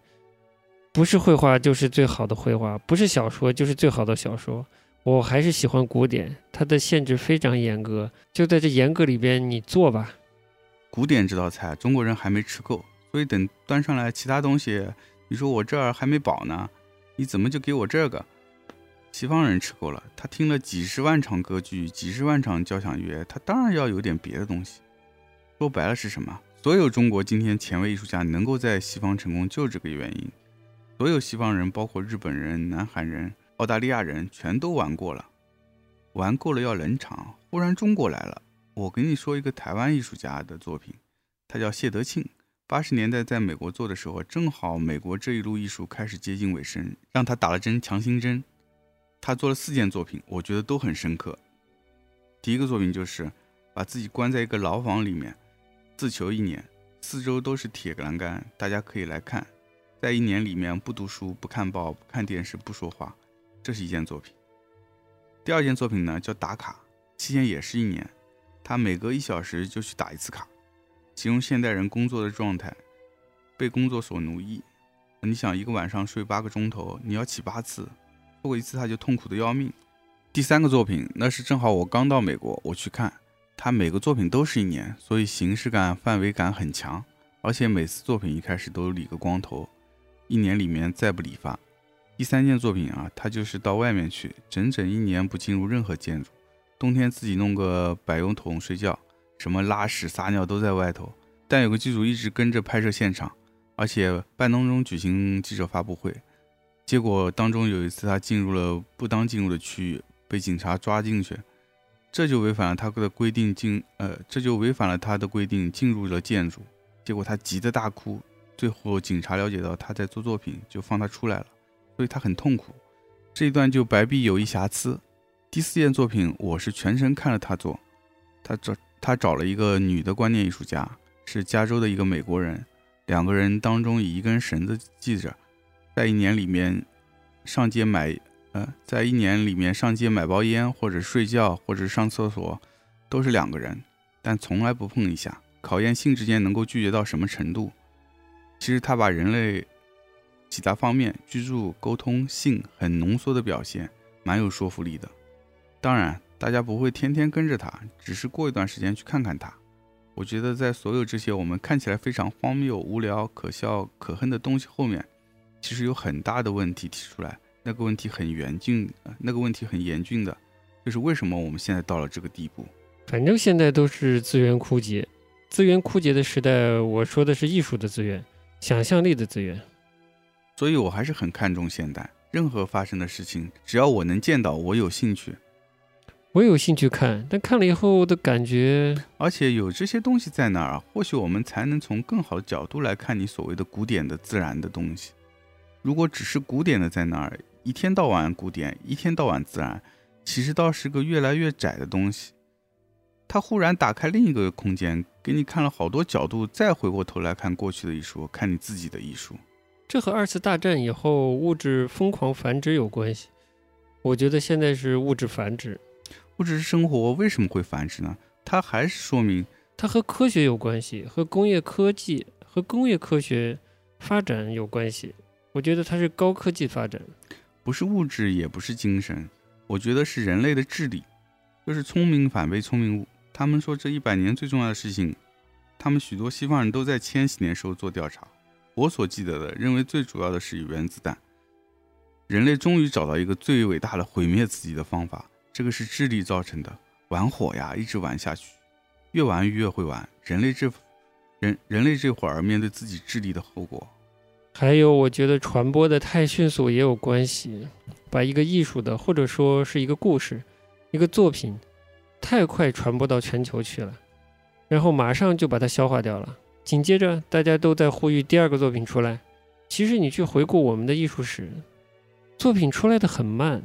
不是绘画就是最好的绘画，不是小说就是最好的小说。我还是喜欢古典，它的限制非常严格，就在这严格里边，你做吧。古典这道菜，中国人还没吃够，所以等端上来其他东西，你说我这儿还没饱呢，你怎么就给我这个？西方人吃够了，他听了几十万场歌剧，几十万场交响乐，他当然要有点别的东西。说白了是什么？所有中国今天前卫艺术家能够在西方成功，就这个原因。所有西方人，包括日本人、南韩人。澳大利亚人全都玩过了，玩够了要冷场。忽然中国来了，我给你说一个台湾艺术家的作品，他叫谢德庆。八十年代在美国做的时候，正好美国这一路艺术开始接近尾声，让他打了针强心针。他做了四件作品，我觉得都很深刻。第一个作品就是把自己关在一个牢房里面，自囚一年，四周都是铁栏杆，大家可以来看，在一年里面不读书、不看报、不看电视、不说话。这是一件作品。第二件作品呢，叫打卡，期间也是一年。他每隔一小时就去打一次卡，形容现代人工作的状态，被工作所奴役。你想一个晚上睡八个钟头，你要起八次，错过一次他就痛苦的要命。第三个作品，那是正好我刚到美国，我去看他每个作品都是一年，所以形式感、范围感很强，而且每次作品一开始都理个光头，一年里面再不理发。第三件作品啊，他就是到外面去，整整一年不进入任何建筑，冬天自己弄个百用桶睡觉，什么拉屎撒尿都在外头。但有个剧组一直跟着拍摄现场，而且半当中举行记者发布会。结果当中有一次他进入了不当进入的区域，被警察抓进去，这就违反了他的规定进呃，这就违反了他的规定进入了建筑。结果他急得大哭，最后警察了解到他在做作品，就放他出来了。所以他很痛苦，这一段就白璧有一瑕疵。第四件作品，我是全程看了他做，他找他找了一个女的观念艺术家，是加州的一个美国人，两个人当中以一根绳子系着，在一年里面上街买，呃，在一年里面上街买包烟，或者睡觉，或者上厕所，都是两个人，但从来不碰一下，考验性之间能够拒绝到什么程度。其实他把人类。其他方面，居住、沟通、性很浓缩的表现，蛮有说服力的。当然，大家不会天天跟着他，只是过一段时间去看看他。我觉得，在所有这些我们看起来非常荒谬、无聊、可笑、可恨的东西后面，其实有很大的问题提出来。那个问题很严峻，那个问题很严峻的，就是为什么我们现在到了这个地步？反正现在都是资源枯竭，资源枯竭的时代。我说的是艺术的资源，想象力的资源。所以，我还是很看重现代。任何发生的事情，只要我能见到，我有兴趣。我有兴趣看，但看了以后的感觉，而且有这些东西在那儿，或许我们才能从更好的角度来看你所谓的古典的自然的东西。如果只是古典的在那儿，一天到晚古典，一天到晚自然，其实倒是个越来越窄的东西。它忽然打开另一个空间，给你看了好多角度，再回过头来看过去的艺术，看你自己的艺术。这和二次大战以后物质疯狂繁殖有关系。我觉得现在是物质繁殖。物质生活为什么会繁殖呢？它还是说明它和科学有关系，和工业科技和工业科学发展有关系。我觉得它是高科技发展，不是物质，也不是精神。我觉得是人类的智力，就是聪明反被聪明误。他们说这一百年最重要的事情，他们许多西方人都在千禧年时候做调查。我所记得的，认为最主要的是原子弹。人类终于找到一个最伟大的毁灭自己的方法。这个是智力造成的，玩火呀，一直玩下去，越玩越会玩。人类这，人人类这会儿面对自己智力的后果，还有我觉得传播的太迅速也有关系，把一个艺术的或者说是一个故事，一个作品，太快传播到全球去了，然后马上就把它消化掉了。紧接着大家都在呼吁第二个作品出来。其实你去回顾我们的艺术史，作品出来的很慢。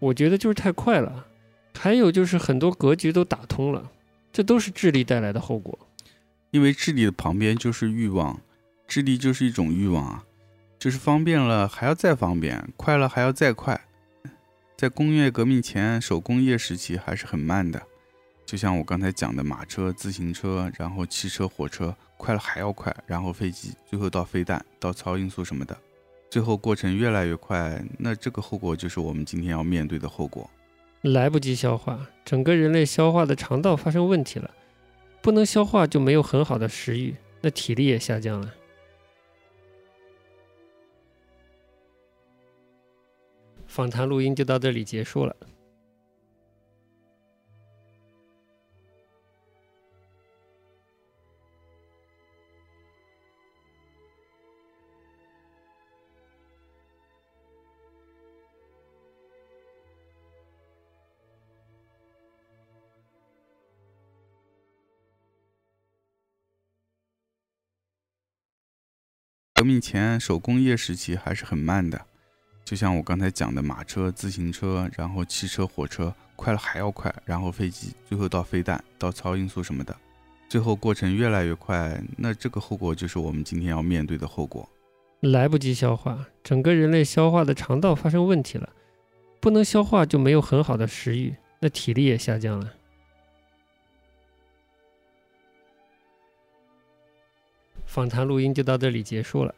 我觉得就是太快了，还有就是很多格局都打通了，这都是智力带来的后果。因为智力的旁边就是欲望，智力就是一种欲望啊，就是方便了还要再方便，快了还要再快。在工业革命前，手工业时期还是很慢的，就像我刚才讲的马车、自行车，然后汽车、火车，快了还要快，然后飞机，最后到飞弹、到超音速什么的。最后过程越来越快，那这个后果就是我们今天要面对的后果。来不及消化，整个人类消化的肠道发生问题了，不能消化就没有很好的食欲，那体力也下降了。访谈录音就到这里结束了。革命前，手工业时期还是很慢的，就像我刚才讲的马车、自行车，然后汽车、火车，快了还要快，然后飞机，最后到飞弹、到超音速什么的，最后过程越来越快，那这个后果就是我们今天要面对的后果。来不及消化，整个人类消化的肠道发生问题了，不能消化就没有很好的食欲，那体力也下降了。访谈录音就到这里结束了。